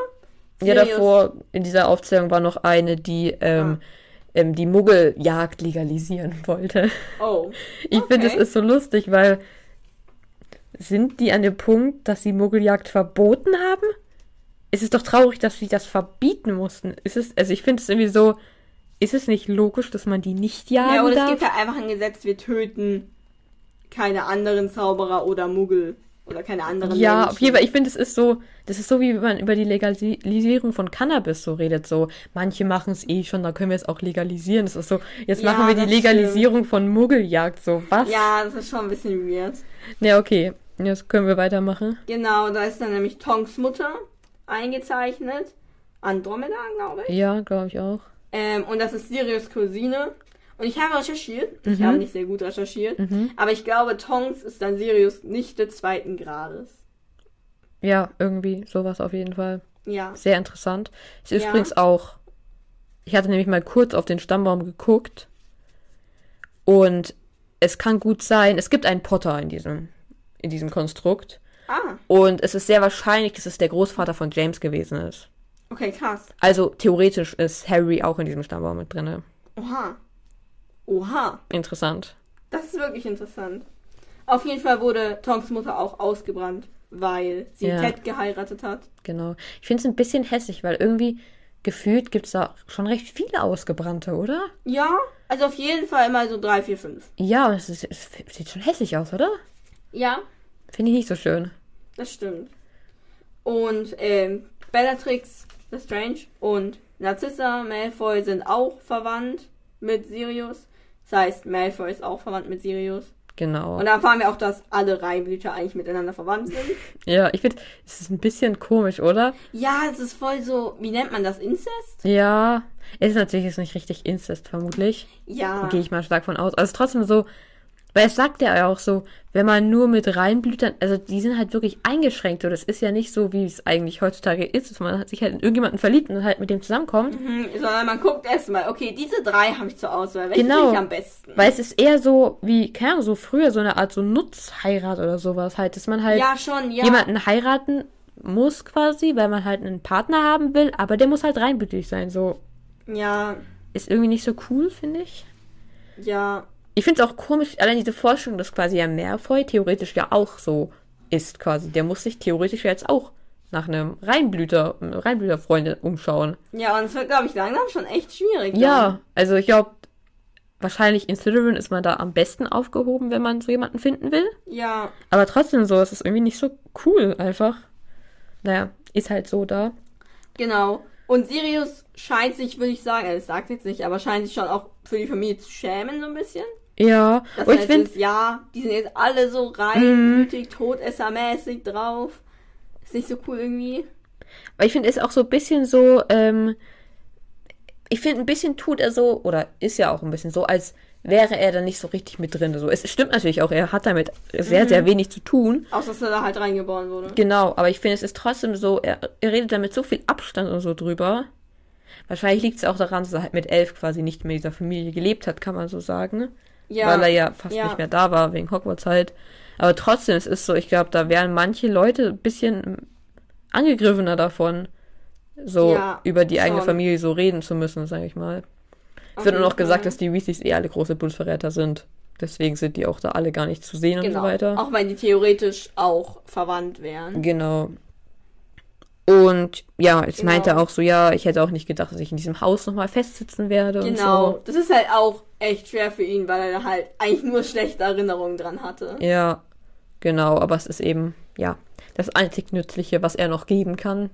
[SPEAKER 1] Ja, davor in dieser Aufzählung war noch eine, die ähm, ähm, die Muggeljagd legalisieren wollte.
[SPEAKER 2] Oh.
[SPEAKER 1] Ich finde, es
[SPEAKER 2] Okay.
[SPEAKER 1] ist so lustig, weil sind die an dem Punkt, dass sie Muggeljagd verboten haben? Es ist doch traurig, dass sie das verbieten mussten. Ist es, also ich finde es irgendwie so, ist es nicht logisch, dass man die nicht jagen
[SPEAKER 2] Ja, und es gibt ja einfach ein Gesetz, wir töten keine anderen Zauberer oder Muggel. Oder keine anderen
[SPEAKER 1] Ja,
[SPEAKER 2] Menschen.
[SPEAKER 1] auf jeden Fall. Ich finde, es ist so, das ist so, wie man über die Legalisierung von Cannabis so redet. So, manche machen es eh schon, da können wir es auch legalisieren. Das ist so, jetzt
[SPEAKER 2] Ja,
[SPEAKER 1] machen wir die Legalisierung von Muggeljagd. So, was?
[SPEAKER 2] Ja, das ist schon ein bisschen weird.
[SPEAKER 1] Ja, okay. Jetzt können wir weitermachen.
[SPEAKER 2] Genau, da ist dann nämlich Tongs Mutter, eingezeichnet. Andromeda, glaube ich.
[SPEAKER 1] Ja, glaube ich auch.
[SPEAKER 2] Ähm, und das ist Sirius Cousine. Und ich habe recherchiert. Ich
[SPEAKER 1] Mhm.
[SPEAKER 2] habe nicht sehr gut recherchiert.
[SPEAKER 1] Mhm.
[SPEAKER 2] Aber ich glaube, Tonks ist dann Sirius nicht des zweiten Grades.
[SPEAKER 1] Ja, irgendwie sowas auf jeden Fall.
[SPEAKER 2] Ja.
[SPEAKER 1] Sehr interessant. Es ist
[SPEAKER 2] Ja.
[SPEAKER 1] übrigens auch. Ich hatte nämlich mal kurz auf den Stammbaum geguckt. Und es kann gut sein, es gibt einen Potter in diesem, in diesem Konstrukt.
[SPEAKER 2] Ah,
[SPEAKER 1] Und es ist sehr wahrscheinlich, dass es der Großvater von James gewesen ist.
[SPEAKER 2] okay, krass.
[SPEAKER 1] Also theoretisch ist Harry auch in diesem Stammbaum mit drinne.
[SPEAKER 2] Oha. Oha.
[SPEAKER 1] Interessant.
[SPEAKER 2] Das ist wirklich interessant. Auf jeden Fall wurde Tonks Mutter auch ausgebrannt, weil sie
[SPEAKER 1] Ja.
[SPEAKER 2] Ted geheiratet hat.
[SPEAKER 1] Genau. Ich finde es ein bisschen hässlich, weil irgendwie gefühlt gibt es da schon recht viele Ausgebrannte, oder?
[SPEAKER 2] Ja, also auf jeden Fall immer so drei, vier, fünf.
[SPEAKER 1] Ja, es, ist, es sieht schon hässlich aus, oder?
[SPEAKER 2] Ja,
[SPEAKER 1] Finde ich nicht so schön.
[SPEAKER 2] das stimmt. Und ähm, Bellatrix Lestrange und Narcissa Malfoy sind auch verwandt mit Sirius. Das heißt, Malfoy ist auch verwandt mit Sirius.
[SPEAKER 1] Genau.
[SPEAKER 2] Und da erfahren wir auch, dass alle Reihenblüter eigentlich miteinander verwandt sind.
[SPEAKER 1] Ja, ich finde, es ist ein bisschen komisch, oder?
[SPEAKER 2] Ja, es ist voll so, wie nennt man das? Incest?
[SPEAKER 1] Ja, es ist natürlich jetzt nicht richtig Incest, vermutlich.
[SPEAKER 2] Ja.
[SPEAKER 1] Gehe ich mal stark von aus. Also es ist trotzdem so, weil es sagt ja auch so, wenn man nur mit Reinblütern, also die sind halt wirklich eingeschränkt. So, das ist ja nicht so, wie es eigentlich heutzutage ist, dass man sich halt in irgendjemanden verliebt und halt mit dem zusammenkommt.
[SPEAKER 2] Mhm, sondern man guckt erstmal, okay, diese drei habe ich zur Auswahl. Welche
[SPEAKER 1] Genau.
[SPEAKER 2] ich am besten?
[SPEAKER 1] Weil es ist eher so, wie, keine Ahnung, so früher so eine Art so Nutzheirat oder sowas halt, dass man halt
[SPEAKER 2] ja, schon, ja.
[SPEAKER 1] jemanden heiraten muss quasi, weil man halt einen Partner haben will, aber der muss halt reinblütig sein. So,
[SPEAKER 2] Ja,
[SPEAKER 1] ist irgendwie nicht so cool, finde ich.
[SPEAKER 2] ja.
[SPEAKER 1] Ich finde es auch komisch, allein diese Vorstellung, dass quasi ja Malfoy theoretisch ja auch so ist quasi. Der muss sich theoretisch jetzt auch nach einem Reinblüter, Reinblüterfreunde umschauen.
[SPEAKER 2] Ja, und es wird, glaube ich, langsam schon echt schwierig.
[SPEAKER 1] Ja, also ich glaube, wahrscheinlich in Slytherin ist man da am besten aufgehoben, wenn man so jemanden finden will.
[SPEAKER 2] Dann. Ja,
[SPEAKER 1] Aber trotzdem so, es ist irgendwie nicht so cool einfach. Naja, ist halt so da.
[SPEAKER 2] genau. Und Sirius scheint sich, würde ich sagen, er sagt jetzt nicht, aber scheint sich schon auch für die Familie zu schämen, so ein bisschen.
[SPEAKER 1] Ja,
[SPEAKER 2] Das
[SPEAKER 1] und ich finde,
[SPEAKER 2] ja, die sind jetzt alle so reinblütig, todessermäßig drauf. Ist nicht so cool irgendwie.
[SPEAKER 1] Weil ich finde, es ist auch so ein bisschen so, ähm, ich finde, ein bisschen tut er so, oder ist ja auch ein bisschen so, als wäre er da nicht so richtig mit drin. So, es stimmt natürlich auch, er hat damit sehr,
[SPEAKER 2] Mhm.
[SPEAKER 1] sehr wenig zu tun.
[SPEAKER 2] Außer dass er da halt reingeboren wurde.
[SPEAKER 1] Genau, aber ich finde, es ist trotzdem so, er, er redet da mit so viel Abstand und so drüber. Wahrscheinlich liegt es auch daran, dass er halt mit elf quasi nicht mehr in dieser Familie gelebt hat, kann man so sagen.
[SPEAKER 2] Ja,
[SPEAKER 1] Weil er ja fast
[SPEAKER 2] ja.
[SPEAKER 1] nicht mehr da war, wegen Hogwarts halt. Aber trotzdem, es ist so, ich glaube, da wären manche Leute ein bisschen angegriffener davon, so
[SPEAKER 2] Ja,
[SPEAKER 1] über die eigene
[SPEAKER 2] schon.
[SPEAKER 1] Familie so reden zu müssen, sage ich mal. Es wird nur noch gesagt, dass die Weasleys eh alle große Blutsverräter sind. Deswegen sind die auch da alle gar nicht zu sehen und
[SPEAKER 2] genau.
[SPEAKER 1] so weiter.
[SPEAKER 2] Auch wenn die theoretisch auch verwandt wären.
[SPEAKER 1] Genau. Und ja, ich
[SPEAKER 2] Genau.
[SPEAKER 1] meinte auch so, ja, ich hätte auch nicht gedacht, dass ich in diesem Haus nochmal festsitzen werde
[SPEAKER 2] Genau.
[SPEAKER 1] und so.
[SPEAKER 2] Das ist halt auch echt schwer für ihn, weil er da halt eigentlich nur schlechte Erinnerungen dran hatte.
[SPEAKER 1] Ja, genau, aber es ist eben, ja, das einzig Nützliche, was er noch geben kann.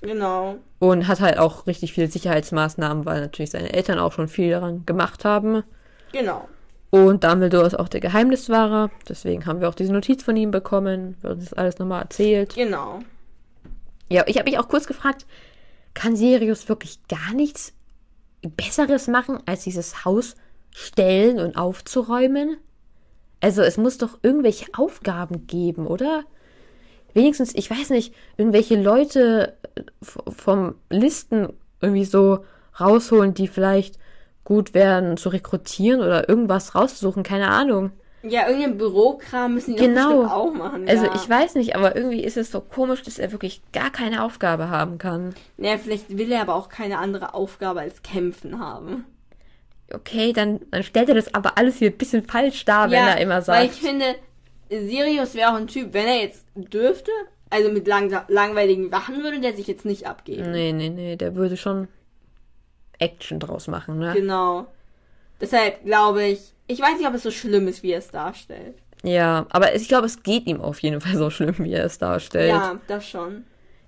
[SPEAKER 2] Genau.
[SPEAKER 1] Und hat halt auch richtig viele Sicherheitsmaßnahmen, weil natürlich seine Eltern auch schon viel daran gemacht haben.
[SPEAKER 2] Genau.
[SPEAKER 1] Und Dumbledore ist auch der Geheimniswahrer. Deswegen haben wir auch diese Notiz von ihm bekommen. Wird uns das alles nochmal erzählt.
[SPEAKER 2] Genau.
[SPEAKER 1] Ja, ich habe mich auch kurz gefragt, kann Sirius wirklich gar nichts Besseres machen, als dieses Haus stellen und aufzuräumen? Also es muss doch irgendwelche Aufgaben geben, oder? Wenigstens, ich weiß nicht, irgendwelche Leute äh, vom Listen irgendwie so rausholen, die vielleicht gut wären zu rekrutieren oder irgendwas rauszusuchen, keine Ahnung.
[SPEAKER 2] Ja, irgendein Bürokram müssen die
[SPEAKER 1] Genau.
[SPEAKER 2] auch machen.
[SPEAKER 1] Also
[SPEAKER 2] ja.
[SPEAKER 1] ich weiß nicht, aber irgendwie ist es so komisch, dass er wirklich gar keine Aufgabe haben kann.
[SPEAKER 2] Naja, vielleicht will er aber auch keine andere Aufgabe als kämpfen haben.
[SPEAKER 1] Okay, dann, dann stellt er das aber alles hier ein bisschen falsch dar, wenn er immer
[SPEAKER 2] Weil
[SPEAKER 1] sagt.
[SPEAKER 2] ich finde, Sirius wäre auch ein Typ, wenn er jetzt dürfte, also mit lang langweiligen Wachen würde der sich jetzt nicht abgeben.
[SPEAKER 1] Nee, nee, nee, der würde schon Action draus machen, ne?
[SPEAKER 2] Genau. Deshalb glaube ich, ich weiß nicht, ob es so schlimm ist, wie er es darstellt.
[SPEAKER 1] Ja, aber ich glaube, es geht ihm auf jeden Fall so schlimm, wie er es darstellt.
[SPEAKER 2] Ja, das schon.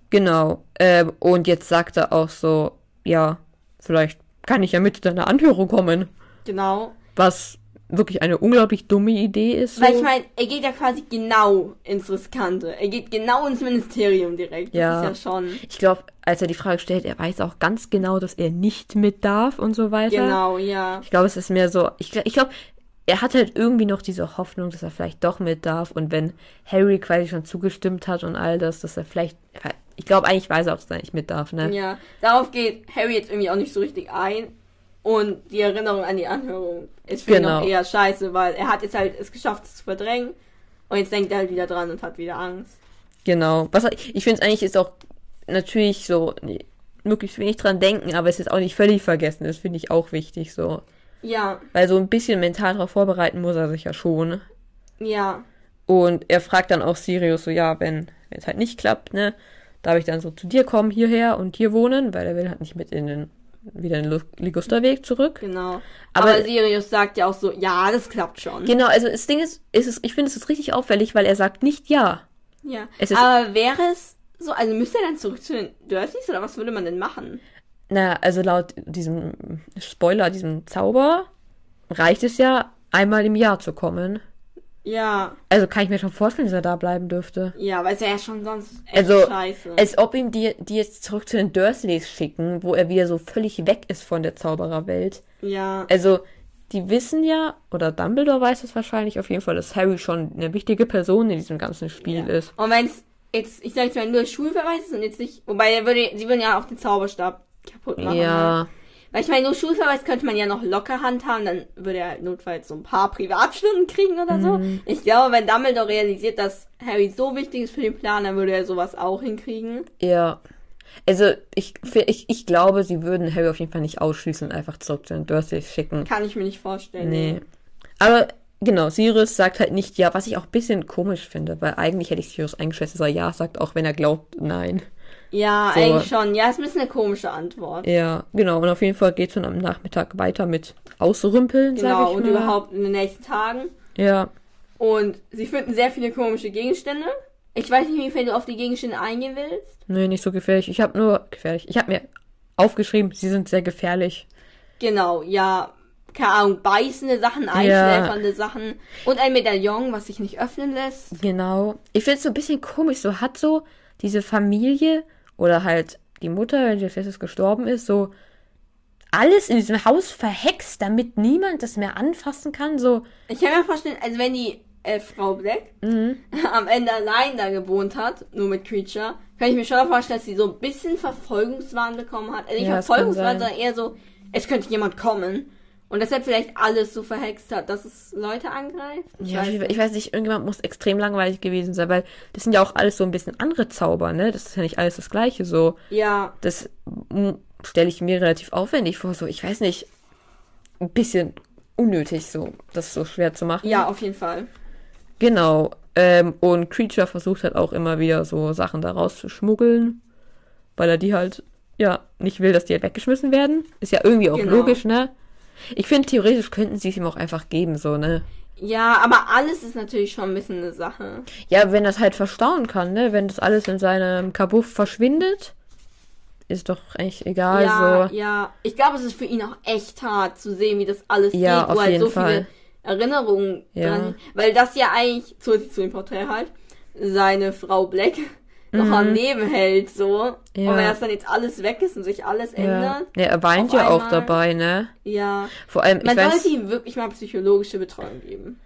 [SPEAKER 1] Genau. Ähm, und jetzt sagt er auch so, ja, vielleicht kann ich ja mit deiner Anhörung kommen.
[SPEAKER 2] Genau.
[SPEAKER 1] Was wirklich eine unglaublich dumme Idee ist. So.
[SPEAKER 2] Weil ich meine, er geht ja quasi genau ins Riskante. Er geht genau ins Ministerium direkt.
[SPEAKER 1] Ja.
[SPEAKER 2] Das ist ja schon.
[SPEAKER 1] ich glaube, als er die Frage stellt, er weiß auch ganz genau, dass er nicht mit darf und so weiter.
[SPEAKER 2] Genau, ja.
[SPEAKER 1] Ich glaube, es ist mehr so, ich, ich glaube, er hat halt irgendwie noch diese Hoffnung, dass er vielleicht doch mit darf und wenn Harry quasi schon zugestimmt hat und all das, dass er vielleicht, ich glaube, eigentlich weiß er auch, dass er nicht mit darf, ne?
[SPEAKER 2] Ja. Darauf geht Harry jetzt irgendwie auch nicht so richtig ein. Und die Erinnerung an die Anhörung ist für ihn
[SPEAKER 1] Genau.
[SPEAKER 2] noch eher scheiße, weil er hat jetzt halt es geschafft, es zu verdrängen. Und jetzt denkt er halt wieder dran und hat wieder Angst.
[SPEAKER 1] Genau. Was ich finde eigentlich ist auch natürlich so nee, möglichst wenig dran denken, aber es ist auch nicht völlig vergessen. Das finde ich auch wichtig so,
[SPEAKER 2] Ja,
[SPEAKER 1] weil so ein bisschen mental darauf vorbereiten muss er sich ja schon.
[SPEAKER 2] ja.
[SPEAKER 1] Und er fragt dann auch Sirius so, ja, wenn wenn es halt nicht klappt, ne, darf ich dann so zu dir kommen hierher und hier wohnen, weil er will halt nicht mit in den wieder den Ligusterweg zurück.
[SPEAKER 2] Genau.
[SPEAKER 1] Aber-
[SPEAKER 2] Aber, Sirius sagt ja auch so, ja, das klappt schon.
[SPEAKER 1] Genau, also das Ding ist, ist es, ich finde es ist richtig auffällig, weil er sagt nicht ja.
[SPEAKER 2] Ja. Aber wäre es so, also müsste er dann zurück zu den Dursleys oder was würde man denn machen?
[SPEAKER 1] Na, also laut diesem Spoiler, diesem Zauber, reicht es ja, einmal im Jahr zu kommen.
[SPEAKER 2] Ja,
[SPEAKER 1] Also kann ich mir schon vorstellen, dass er da bleiben dürfte.
[SPEAKER 2] ja, weil es ja schon sonst echt
[SPEAKER 1] Also,
[SPEAKER 2] scheiße.
[SPEAKER 1] als ob ihm die, die jetzt zurück zu den Dursleys schicken, wo er wieder so völlig weg ist von der Zaubererwelt.
[SPEAKER 2] ja,
[SPEAKER 1] Also, die wissen ja, oder Dumbledore weiß es wahrscheinlich auf jeden Fall, dass Harry schon eine wichtige Person in diesem ganzen Spiel
[SPEAKER 2] ja.
[SPEAKER 1] ist.
[SPEAKER 2] Und wenn es jetzt, ich sag jetzt mal, nur Schulverweis ist und jetzt nicht, wobei er würde, sie würden ja auch den Zauberstab kaputt machen.
[SPEAKER 1] Ja,
[SPEAKER 2] Weil ich meine, nur Schulverweis könnte man ja noch locker handhaben, dann würde er halt notfalls so ein paar Privatstunden kriegen oder so.
[SPEAKER 1] Mhm.
[SPEAKER 2] Ich glaube, wenn Dumbledore realisiert, dass Harry so wichtig ist für den Plan, dann würde er sowas auch hinkriegen.
[SPEAKER 1] ja. Also, ich, ich, ich glaube, sie würden Harry auf jeden Fall nicht ausschließen und einfach zurück zu den Dursleys schicken.
[SPEAKER 2] Kann ich mir nicht vorstellen.
[SPEAKER 1] Nee. Aber genau, Sirius sagt halt nicht ja, was ich auch ein bisschen komisch finde, weil eigentlich hätte ich Sirius eingeschätzt, dass er ja sagt, auch wenn er glaubt, nein.
[SPEAKER 2] Ja,
[SPEAKER 1] So.
[SPEAKER 2] eigentlich schon. Ja, ist ein bisschen eine komische Antwort.
[SPEAKER 1] Ja, genau. Und auf jeden Fall geht es dann am Nachmittag weiter mit Ausrümpeln,
[SPEAKER 2] Genau, und
[SPEAKER 1] mal.
[SPEAKER 2] überhaupt in den nächsten Tagen.
[SPEAKER 1] Ja,
[SPEAKER 2] Und sie finden sehr viele komische Gegenstände. Ich weiß nicht, wie viel du auf die Gegenstände eingehen willst.
[SPEAKER 1] nee, nicht so gefährlich. Ich habe nur gefährlich. Ich habe mir aufgeschrieben, sie sind sehr gefährlich.
[SPEAKER 2] Genau, ja, keine Ahnung, beißende Sachen, einschläfernde Sachen und ein Medaillon, was sich nicht öffnen lässt.
[SPEAKER 1] Genau. Ich finde es so ein bisschen komisch. So hat so diese Familie oder halt die Mutter, wenn Jeff Bezos gestorben ist, so alles in diesem Haus verhext, damit niemand das mehr anfassen kann. So,
[SPEAKER 2] Ich kann mir vorstellen, also wenn die äh, Frau Black
[SPEAKER 1] mhm.
[SPEAKER 2] am Ende allein da gewohnt hat, nur mit Creature, kann ich mir schon vorstellen, dass sie so ein bisschen Verfolgungswahn bekommen hat. Also nicht
[SPEAKER 1] Ja,
[SPEAKER 2] Verfolgungswahn, sondern eher so, es könnte jemand kommen. Und deshalb vielleicht alles so verhext hat, dass es Leute angreift. Ich
[SPEAKER 1] Ja,
[SPEAKER 2] weiß
[SPEAKER 1] ich, ich weiß nicht, irgendjemand muss extrem langweilig gewesen sein, weil das sind ja auch alles so ein bisschen andere Zauber, ne? Das ist ja nicht alles das Gleiche so.
[SPEAKER 2] ja,
[SPEAKER 1] Das stelle ich mir relativ aufwendig vor, so, ich weiß nicht, ein bisschen unnötig, so, das so schwer zu machen.
[SPEAKER 2] ja, auf jeden Fall.
[SPEAKER 1] Genau. Ähm, und Creature versucht halt auch immer wieder so Sachen da rauszuschmuggeln, weil er die halt, ja, nicht will, dass die halt weggeschmissen werden. Ist ja irgendwie auch
[SPEAKER 2] Genau.
[SPEAKER 1] logisch, ne? Ich finde, theoretisch könnten sie es ihm auch einfach geben, so, ne?
[SPEAKER 2] Ja, aber alles ist natürlich schon ein bisschen eine Sache.
[SPEAKER 1] Ja, wenn das halt verstauen kann, ne? Wenn das alles in seinem Kabuff verschwindet, ist doch eigentlich egal,
[SPEAKER 2] ja,
[SPEAKER 1] so.
[SPEAKER 2] ja. Ich glaube, es ist für ihn auch echt hart zu sehen, wie das alles
[SPEAKER 1] Ja,
[SPEAKER 2] geht, wo halt so
[SPEAKER 1] Fall.
[SPEAKER 2] viele Erinnerungen
[SPEAKER 1] Ja.
[SPEAKER 2] dran. Weil das ja eigentlich, zusätzlich zu dem Porträt halt, seine Frau Black noch am Leben hält, so.
[SPEAKER 1] Mhm. Ja.
[SPEAKER 2] Und wenn das dann jetzt alles weg ist und sich alles ändert,
[SPEAKER 1] ja, er weint ja auch
[SPEAKER 2] einmal-
[SPEAKER 1] dabei, ne?
[SPEAKER 2] ja.
[SPEAKER 1] Vor allem, ich
[SPEAKER 2] Man
[SPEAKER 1] weiß,
[SPEAKER 2] sollte ihm wirklich mal psychologische Betreuung geben.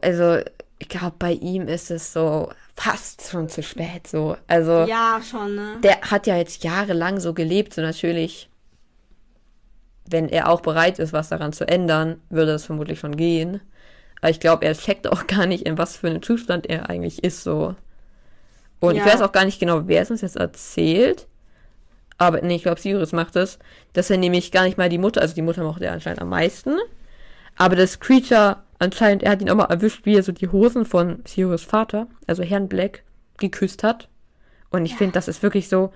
[SPEAKER 1] also, ich glaube, bei ihm ist es so fast schon zu spät, so. Also,
[SPEAKER 2] Ja, schon, ne?
[SPEAKER 1] der hat ja jetzt jahrelang so gelebt, so natürlich, wenn er auch bereit ist, was daran zu ändern, würde das vermutlich schon gehen. Aber ich glaube, er checkt auch gar nicht, in was für einem Zustand er eigentlich ist, so. Und ich
[SPEAKER 2] Ja.
[SPEAKER 1] weiß auch gar nicht genau, wer es uns jetzt erzählt. Aber nee, ich glaube, Sirius macht es, dass er nämlich gar nicht mal die Mutter, also die Mutter mochte er anscheinend am meisten. Aber das Creature anscheinend, er hat ihn auch mal erwischt, wie er so die Hosen von Sirius Vater, also Herrn Black, geküsst hat. Und ich finde, das ist wirklich so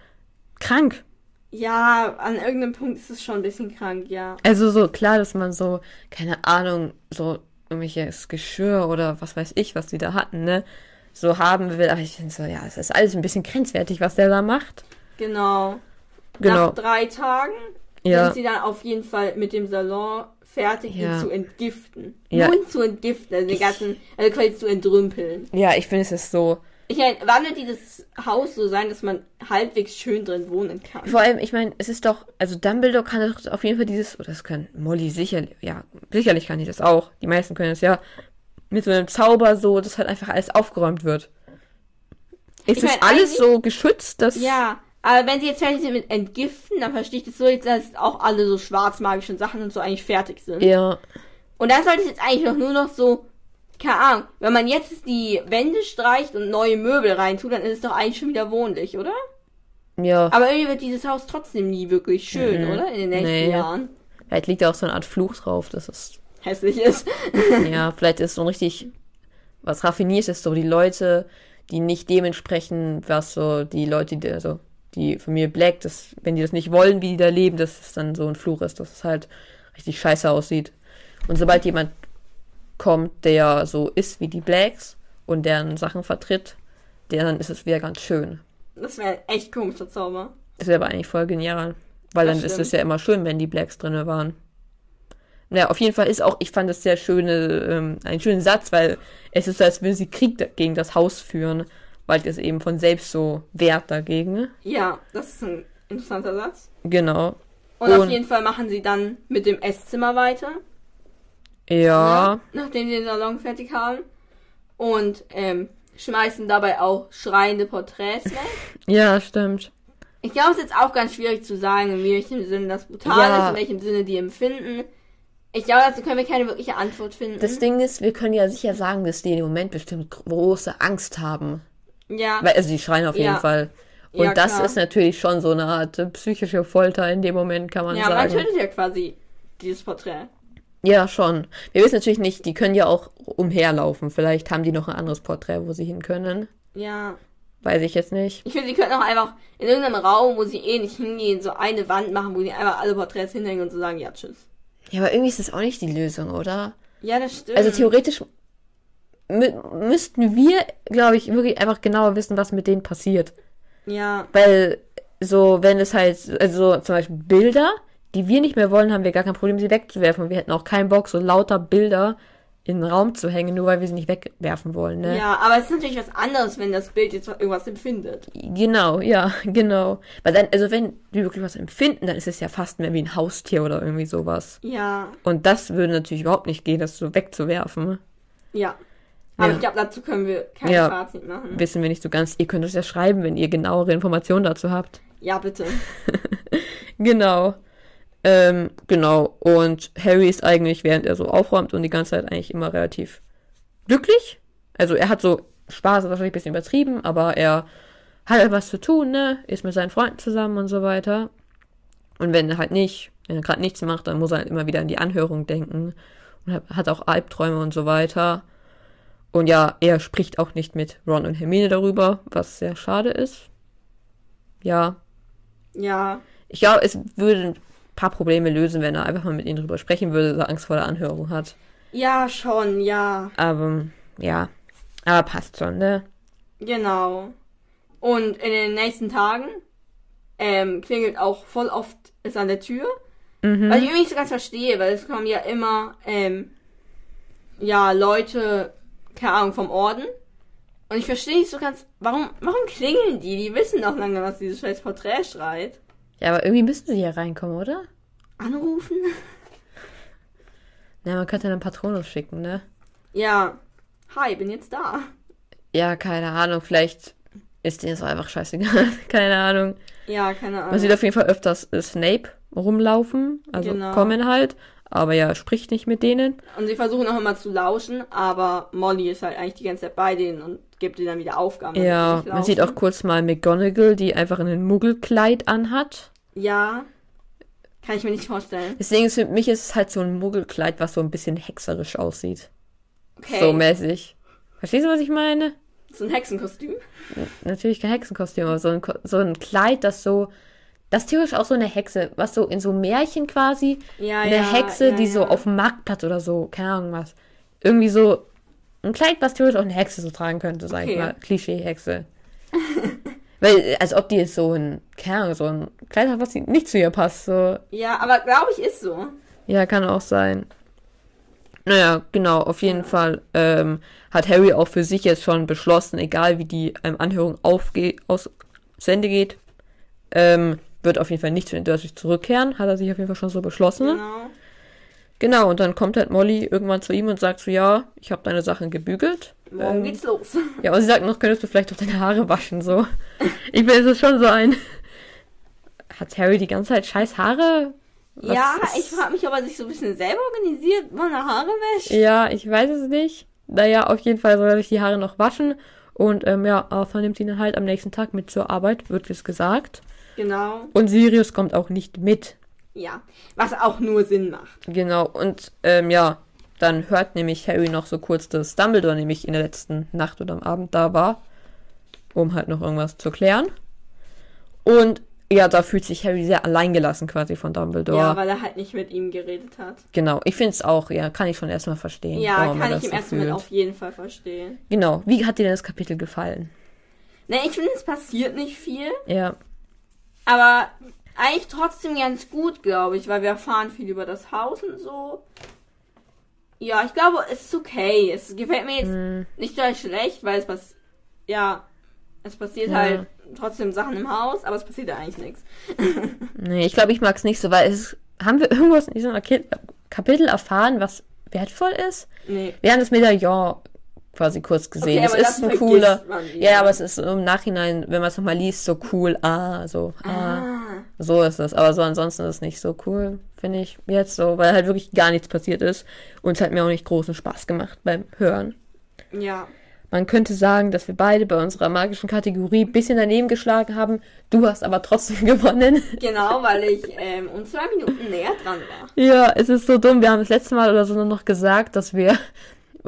[SPEAKER 1] krank.
[SPEAKER 2] Ja, an irgendeinem Punkt ist es schon ein bisschen krank, ja.
[SPEAKER 1] Also so klar, dass man so, keine Ahnung, so irgendwelches Geschirr oder was weiß ich, was die da hatten, ne, so haben will. Aber ich finde so, ja, es ist alles ein bisschen grenzwertig, was der da macht.
[SPEAKER 2] Genau.
[SPEAKER 1] Genau.
[SPEAKER 2] Nach drei Tagen
[SPEAKER 1] Ja.
[SPEAKER 2] sind sie dann auf jeden Fall mit dem Salon fertig,
[SPEAKER 1] Ja.
[SPEAKER 2] ihn zu entgiften.
[SPEAKER 1] Ja.
[SPEAKER 2] Nun zu entgiften, also den ganzen, also quasi zu entrümpeln.
[SPEAKER 1] Ja, ich finde es ist so.
[SPEAKER 2] Ich meine, wann wird dieses Haus so sein, dass man halbwegs schön drin wohnen kann?
[SPEAKER 1] Vor allem, ich meine, es ist doch, also Dumbledore kann doch auf jeden Fall dieses, oder das kann Molly sicherlich, ja, sicherlich kann die das auch. Die meisten können es ja. Mit so einem Zauber so, dass halt einfach alles aufgeräumt wird. Ist
[SPEAKER 2] Ich
[SPEAKER 1] das
[SPEAKER 2] mein,
[SPEAKER 1] alles
[SPEAKER 2] eigentlich-
[SPEAKER 1] so geschützt, dass.
[SPEAKER 2] Ja, aber wenn sie jetzt fertig sind mit Entgiften, dann verstehe ich das so, jetzt, dass auch alle so schwarzmagischen Sachen und so eigentlich fertig sind.
[SPEAKER 1] Ja.
[SPEAKER 2] Und dann sollte es jetzt eigentlich noch nur noch so, keine Ahnung, wenn man jetzt die Wände streicht und neue Möbel reintut, dann ist es doch eigentlich schon wieder wohnlich, oder?
[SPEAKER 1] Ja.
[SPEAKER 2] Aber irgendwie wird dieses Haus trotzdem nie wirklich schön,
[SPEAKER 1] Mhm.
[SPEAKER 2] oder? In den nächsten
[SPEAKER 1] Nee.
[SPEAKER 2] Jahren.
[SPEAKER 1] Vielleicht liegt da auch so eine Art Fluch drauf, das ist.
[SPEAKER 2] Hässlich ist.
[SPEAKER 1] Ja, vielleicht ist so ein richtig was raffiniertes, so die Leute, die nicht dementsprechend, was so die Leute, die, also die Familie Black, das, wenn die das nicht wollen, wie die da leben, dass es dann so ein Fluch ist, dass es halt richtig scheiße aussieht. Und sobald jemand kommt, der so ist wie die Blacks und deren Sachen vertritt, der dann ist es wieder ganz schön.
[SPEAKER 2] Das wäre echt komischer Zauber.
[SPEAKER 1] Das wäre aber eigentlich voll genial. Weil
[SPEAKER 2] Das
[SPEAKER 1] dann ist
[SPEAKER 2] stimmt.
[SPEAKER 1] es ja immer schön, wenn die Blacks drinne waren. Ja, auf jeden Fall ist auch, ich fand das sehr schöne, ähm, einen schönen Satz, weil es ist so, als würden sie Krieg gegen das Haus führen, weil es eben von selbst so wehrt dagegen.
[SPEAKER 2] Ja, das ist ein interessanter Satz.
[SPEAKER 1] Genau.
[SPEAKER 2] Und, auf
[SPEAKER 1] Und-
[SPEAKER 2] jeden Fall machen sie dann mit dem Esszimmer weiter.
[SPEAKER 1] Ja.
[SPEAKER 2] Nachdem sie den Salon fertig haben. Und ähm, schmeißen dabei auch schreiende Porträts weg.
[SPEAKER 1] Ja, stimmt.
[SPEAKER 2] Ich glaube, es ist jetzt auch ganz schwierig zu sagen, in welchem Sinne das brutal
[SPEAKER 1] Ja.
[SPEAKER 2] ist, in welchem Sinne die empfinden. Ich glaube, dazu können wir keine wirkliche Antwort finden.
[SPEAKER 1] Das Ding ist, wir können ja sicher sagen, dass die im Moment bestimmt große Angst haben.
[SPEAKER 2] ja,
[SPEAKER 1] Weil, also die schreien auf jeden
[SPEAKER 2] Ja.
[SPEAKER 1] Fall. Und
[SPEAKER 2] Ja,
[SPEAKER 1] das
[SPEAKER 2] klar.
[SPEAKER 1] ist natürlich schon so eine Art äh, psychische Folter in dem Moment, kann man
[SPEAKER 2] ja, man
[SPEAKER 1] sagen.
[SPEAKER 2] tötet ja quasi dieses Porträt.
[SPEAKER 1] Ja, schon. Wir wissen natürlich nicht, die können ja auch umherlaufen. Vielleicht haben die noch ein anderes Porträt, wo sie hin können.
[SPEAKER 2] Ja.
[SPEAKER 1] Weiß ich jetzt nicht.
[SPEAKER 2] Ich finde, sie könnten auch einfach in irgendeinem Raum, wo sie eh nicht hingehen, so eine Wand machen, wo sie einfach alle Porträts hinhängen und so sagen, ja, tschüss.
[SPEAKER 1] Ja, aber irgendwie ist das auch nicht die Lösung, oder?
[SPEAKER 2] Ja, das stimmt.
[SPEAKER 1] Also theoretisch mü müssten wir, glaube ich, wirklich einfach genauer wissen, was mit denen passiert.
[SPEAKER 2] Ja,
[SPEAKER 1] Weil so, wenn es halt, also zum Beispiel Bilder, die wir nicht mehr wollen, haben wir gar kein Problem, sie wegzuwerfen. Und wir hätten auch keinen Bock, so lauter Bilder in den Raum zu hängen, nur weil wir sie nicht wegwerfen wollen, ne?
[SPEAKER 2] ja, aber es ist natürlich was anderes, wenn das Bild jetzt irgendwas empfindet.
[SPEAKER 1] Genau, ja, genau. Weil dann, also wenn die wirklich was empfinden, dann ist es ja fast mehr wie ein Haustier oder irgendwie sowas.
[SPEAKER 2] Ja,
[SPEAKER 1] Und das würde natürlich überhaupt nicht gehen, das so wegzuwerfen.
[SPEAKER 2] ja. Aber
[SPEAKER 1] Ja.
[SPEAKER 2] ich glaube, dazu können wir kein
[SPEAKER 1] Ja.
[SPEAKER 2] Fazit machen.
[SPEAKER 1] Wissen wir nicht so ganz. Ihr könnt es ja schreiben, wenn ihr genauere Informationen dazu habt.
[SPEAKER 2] Ja, bitte.
[SPEAKER 1] Genau. Ähm, genau. Und Harry ist eigentlich, während er so aufräumt und die ganze Zeit eigentlich immer relativ glücklich. Also er hat so Spaß, ist wahrscheinlich ein bisschen übertrieben, aber er hat halt was zu tun, ne? Ist mit seinen Freunden zusammen und so weiter. Und wenn er halt nicht, wenn er gerade nichts macht, dann muss er halt immer wieder an die Anhörung denken. Und hat- auch Albträume und so weiter. Und ja, er spricht auch nicht mit Ron und Hermine darüber, was sehr schade ist. Ja,
[SPEAKER 2] Ja,
[SPEAKER 1] ich glaube, es würde paar Probleme lösen, wenn er einfach mal mit ihnen drüber sprechen würde, er Angst vor der Anhörung hat.
[SPEAKER 2] ja, schon, ja.
[SPEAKER 1] Aber, ja. Aber passt schon, ne?
[SPEAKER 2] Genau. Und in den nächsten Tagen ähm, klingelt auch voll oft es an der Tür.
[SPEAKER 1] Mhm.
[SPEAKER 2] Was ich irgendwie nicht so ganz verstehe, weil es kommen ja immer ähm, ja Leute, keine Ahnung, vom Orden. Und ich verstehe nicht so ganz, warum, warum klingeln die? Die wissen doch lange, was dieses scheiß Porträt schreit.
[SPEAKER 1] Ja, aber irgendwie müssten sie hier reinkommen, oder?
[SPEAKER 2] Anrufen?
[SPEAKER 1] Na, man könnte dann Patronus schicken, ne?
[SPEAKER 2] Ja. Hi, bin jetzt da.
[SPEAKER 1] Ja, keine Ahnung, vielleicht ist denen so einfach scheißegal. keine Ahnung.
[SPEAKER 2] Ja, keine Ahnung.
[SPEAKER 1] Man sieht auf jeden Fall öfters äh, Snape rumlaufen, also
[SPEAKER 2] Genau.
[SPEAKER 1] kommen halt, aber ja, spricht nicht mit denen.
[SPEAKER 2] Und sie versuchen auch immer zu lauschen, aber Molly ist halt eigentlich die ganze Zeit bei denen und gibt ihnen dann wieder Aufgaben.
[SPEAKER 1] Ja, man sieht auch kurz mal McGonagall, die einfach ein Muggelkleid anhat.
[SPEAKER 2] Ja. Kann ich mir nicht vorstellen.
[SPEAKER 1] Deswegen ist für mich ist es halt so ein Muggelkleid, was so ein bisschen hexerisch aussieht.
[SPEAKER 2] Okay.
[SPEAKER 1] So mäßig. Verstehst du, was ich meine?
[SPEAKER 2] so ein Hexenkostüm.
[SPEAKER 1] Natürlich kein Hexenkostüm, aber so ein, Ko- so ein Kleid, das so. Das ist theoretisch auch so eine Hexe, was so in so Märchen quasi.
[SPEAKER 2] Ja,
[SPEAKER 1] eine
[SPEAKER 2] ja,
[SPEAKER 1] Hexe,
[SPEAKER 2] ja,
[SPEAKER 1] die so auf dem Marktplatz oder so, keine Ahnung was. Irgendwie so. Ein Kleid, was theoretisch auch eine Hexe so tragen könnte, sag ich
[SPEAKER 2] Okay.
[SPEAKER 1] mal. Klischee-Hexe. Weil, als ob die jetzt so ein, keine Ahnung, so ein Kleid hat, was nicht zu ihr passt. So.
[SPEAKER 2] Ja, aber glaube ich ist so.
[SPEAKER 1] Ja, kann auch sein. Naja, genau, auf jeden Fall ähm, hat Harry auch für sich jetzt schon beschlossen, egal wie die ähm, Anhörung aufge aus Ende geht, ähm, wird auf jeden Fall nicht zu den Dursleys zurückkehren, hat er sich auf jeden Fall schon so beschlossen.
[SPEAKER 2] Genau.
[SPEAKER 1] Genau, und dann kommt halt Molly irgendwann zu ihm und sagt so, ja, ich habe deine Sachen gebügelt.
[SPEAKER 2] Morgen
[SPEAKER 1] Ähm,
[SPEAKER 2] geht's los.
[SPEAKER 1] Ja, aber sie sagt noch, könntest du vielleicht auch deine Haare waschen, so. Ich bin, es ist schon so ein... Hat Harry die ganze Zeit scheiß Haare? Was
[SPEAKER 2] ja,
[SPEAKER 1] ist-
[SPEAKER 2] ich frage mich, ob er sich so ein bisschen selber organisiert, meine Haare wäscht.
[SPEAKER 1] Ja, ich weiß es nicht. Naja, auf jeden Fall soll er sich die Haare noch waschen. Und ähm, ja, Arthur nimmt ihn dann halt am nächsten Tag mit zur Arbeit, wird es gesagt.
[SPEAKER 2] Genau.
[SPEAKER 1] Und Sirius kommt auch nicht mit.
[SPEAKER 2] Ja. Was auch nur Sinn macht.
[SPEAKER 1] Genau, und ähm, ja, dann hört nämlich Harry noch so kurz, dass Dumbledore nämlich in der letzten Nacht oder am Abend da war, um halt noch irgendwas zu klären. Und ja, da fühlt sich Harry sehr alleingelassen quasi von Dumbledore.
[SPEAKER 2] Ja, weil er halt nicht mit ihm geredet hat.
[SPEAKER 1] genau, ich finde es auch, ja, kann ich schon erstmal verstehen.
[SPEAKER 2] Ja, kann ich im
[SPEAKER 1] so
[SPEAKER 2] ersten Moment auf jeden Fall verstehen.
[SPEAKER 1] Genau, wie hat dir denn das Kapitel gefallen?
[SPEAKER 2] Ne, ich finde, es passiert nicht viel.
[SPEAKER 1] Ja,
[SPEAKER 2] Aber eigentlich trotzdem ganz gut, glaube ich, weil wir erfahren viel über das Haus und so. Ja, ich glaube, es ist okay. Es gefällt mir jetzt
[SPEAKER 1] hm,
[SPEAKER 2] nicht gleich schlecht, weil es pass ja, es passiert
[SPEAKER 1] Ja.
[SPEAKER 2] halt trotzdem Sachen im Haus, aber es passiert ja eigentlich nichts.
[SPEAKER 1] nee, ich glaube, ich mag es nicht so, weil es, haben wir irgendwas in diesem Kap- Kapitel erfahren, was wertvoll ist?
[SPEAKER 2] Nee.
[SPEAKER 1] Wir haben das Medaillon quasi kurz gesehen.
[SPEAKER 2] Okay,
[SPEAKER 1] es ist
[SPEAKER 2] das
[SPEAKER 1] ein cooler. Ja, aber es ist im Nachhinein, wenn man es nochmal liest, so cool. Ah, so. Ah,
[SPEAKER 2] Ah.
[SPEAKER 1] so ist es. Aber so ansonsten ist es nicht so cool, finde ich jetzt so, weil halt wirklich gar nichts passiert ist. Und es hat mir auch nicht großen Spaß gemacht beim Hören.
[SPEAKER 2] Ja.
[SPEAKER 1] Man könnte sagen, dass wir beide bei unserer magischen Kategorie ein bisschen daneben geschlagen haben. Du hast aber trotzdem gewonnen.
[SPEAKER 2] Genau, weil ich ähm, um zwei Minuten näher dran war.
[SPEAKER 1] Ja, es ist so dumm. Wir haben das letzte Mal oder so nur noch gesagt, dass wir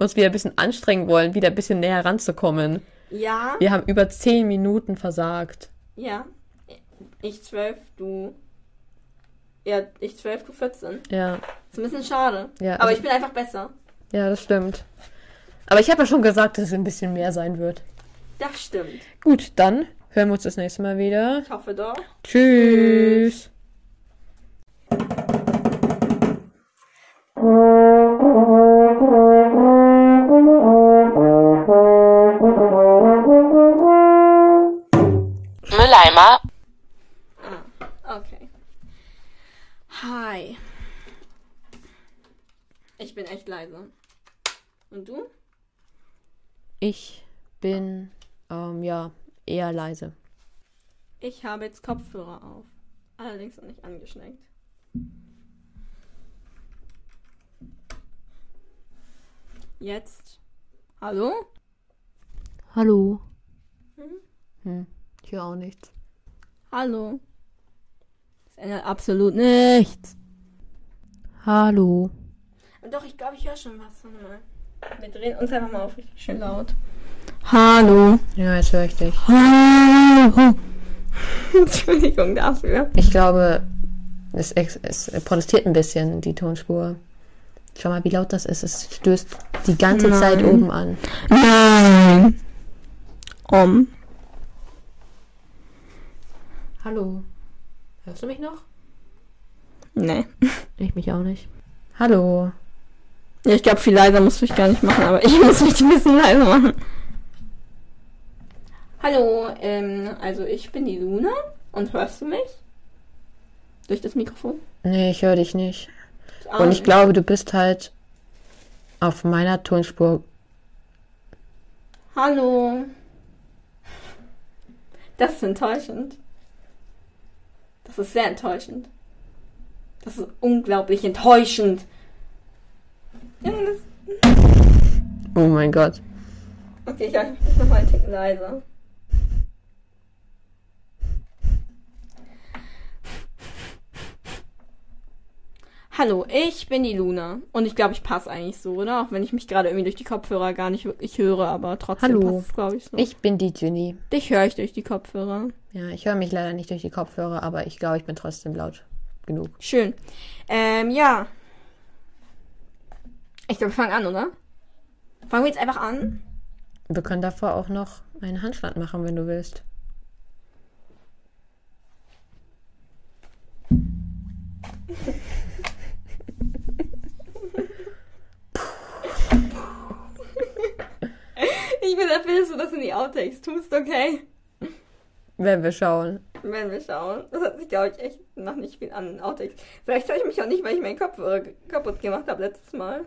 [SPEAKER 1] uns wieder ein bisschen anstrengen wollen, wieder ein bisschen näher ranzukommen.
[SPEAKER 2] Ja,
[SPEAKER 1] Wir haben über 10 Minuten versagt.
[SPEAKER 2] ja. Ich zwölf, du. Ja, ich zwölf, du 14.
[SPEAKER 1] Ja,
[SPEAKER 2] Ist ein bisschen schade.
[SPEAKER 1] Ja,
[SPEAKER 2] aber
[SPEAKER 1] also-
[SPEAKER 2] ich bin einfach besser.
[SPEAKER 1] ja, das stimmt. Aber ich habe ja schon gesagt, dass es ein bisschen mehr sein wird.
[SPEAKER 2] Das stimmt.
[SPEAKER 1] Gut, dann hören wir uns das nächste Mal wieder.
[SPEAKER 2] Ich hoffe doch.
[SPEAKER 1] Tschüss.
[SPEAKER 3] Mülleimer,
[SPEAKER 2] bin echt leise. Und du?
[SPEAKER 1] Ich bin, ähm, ja, eher leise.
[SPEAKER 2] Ich habe jetzt Kopfhörer auf. Allerdings noch nicht angeschneckt. Jetzt. Hallo?
[SPEAKER 1] Hallo.
[SPEAKER 2] Mhm.
[SPEAKER 1] Hm, ich höre auch nichts.
[SPEAKER 2] Hallo. Das ändert absolut nichts.
[SPEAKER 1] Hallo.
[SPEAKER 2] Doch, ich glaube, ich höre schon was. Warte mal. Wir drehen uns einfach mal auf richtig schön laut. Hallo.
[SPEAKER 1] Ja, jetzt höre ich dich.
[SPEAKER 2] Hallo. Entschuldigung dafür.
[SPEAKER 1] Ich glaube, es, es protestiert ein bisschen, die Tonspur. Schau mal, wie laut das ist. Es stößt die ganze
[SPEAKER 2] Nein.
[SPEAKER 1] Zeit oben an.
[SPEAKER 2] Nein. Um.
[SPEAKER 1] Hallo. Hörst du mich noch?
[SPEAKER 2] Nee.
[SPEAKER 1] Ich mich auch nicht. Hallo.
[SPEAKER 2] Ja, ich glaube, viel leiser musst du dich gar nicht machen, aber ich muss mich ein bisschen leiser machen. Hallo, ähm, also ich bin die Luna und hörst du mich? Durch das Mikrofon?
[SPEAKER 1] Nee, ich höre dich nicht.
[SPEAKER 2] Ah,
[SPEAKER 1] Und ich glaube, du bist halt auf meiner Tonspur.
[SPEAKER 2] Hallo. Das ist enttäuschend. Das ist sehr enttäuschend. Das ist unglaublich enttäuschend.
[SPEAKER 1] Oh mein Gott.
[SPEAKER 2] Okay, ich mach nochmal einen Tick leiser. Hallo, ich bin die Luna. Und ich glaube, ich passe eigentlich so, oder? Auch wenn ich mich gerade irgendwie durch die Kopfhörer gar nicht wirklich höre, aber trotzdem
[SPEAKER 1] Hallo.
[SPEAKER 2] passt glaube ich, so.
[SPEAKER 1] Ich bin die Ginny.
[SPEAKER 2] Dich höre ich durch die Kopfhörer.
[SPEAKER 1] Ja, ich höre mich leider nicht durch die Kopfhörer, aber ich glaube, ich bin trotzdem laut genug.
[SPEAKER 2] Schön. Ähm, ja. Ich glaube, wir fangen an, oder? Fangen wir jetzt einfach an?
[SPEAKER 1] Wir können davor auch noch einen Handstand machen, wenn du willst.
[SPEAKER 2] Ich bin dafür, dass du das in die Outtakes tust, okay?
[SPEAKER 1] Wenn wir schauen.
[SPEAKER 2] Wenn wir schauen. Das hat sich, glaube ich, echt noch nicht viel an Outtakes. Vielleicht höre ich mich auch nicht, weil ich meinen Kopf äh, kaputt gemacht habe letztes Mal.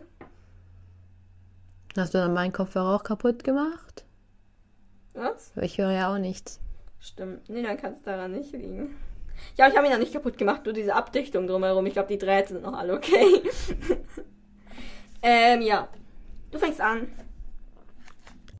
[SPEAKER 1] Hast du dann meinen Kopfhörer auch kaputt gemacht?
[SPEAKER 2] Was?
[SPEAKER 1] Ich höre ja auch nichts.
[SPEAKER 2] Stimmt. Nee, dann kann es daran nicht liegen. Ja, ich habe ihn noch nicht kaputt gemacht, nur diese Abdichtung drumherum. Ich glaube, die Drähte sind noch alle okay. ähm, ja. Du fängst an.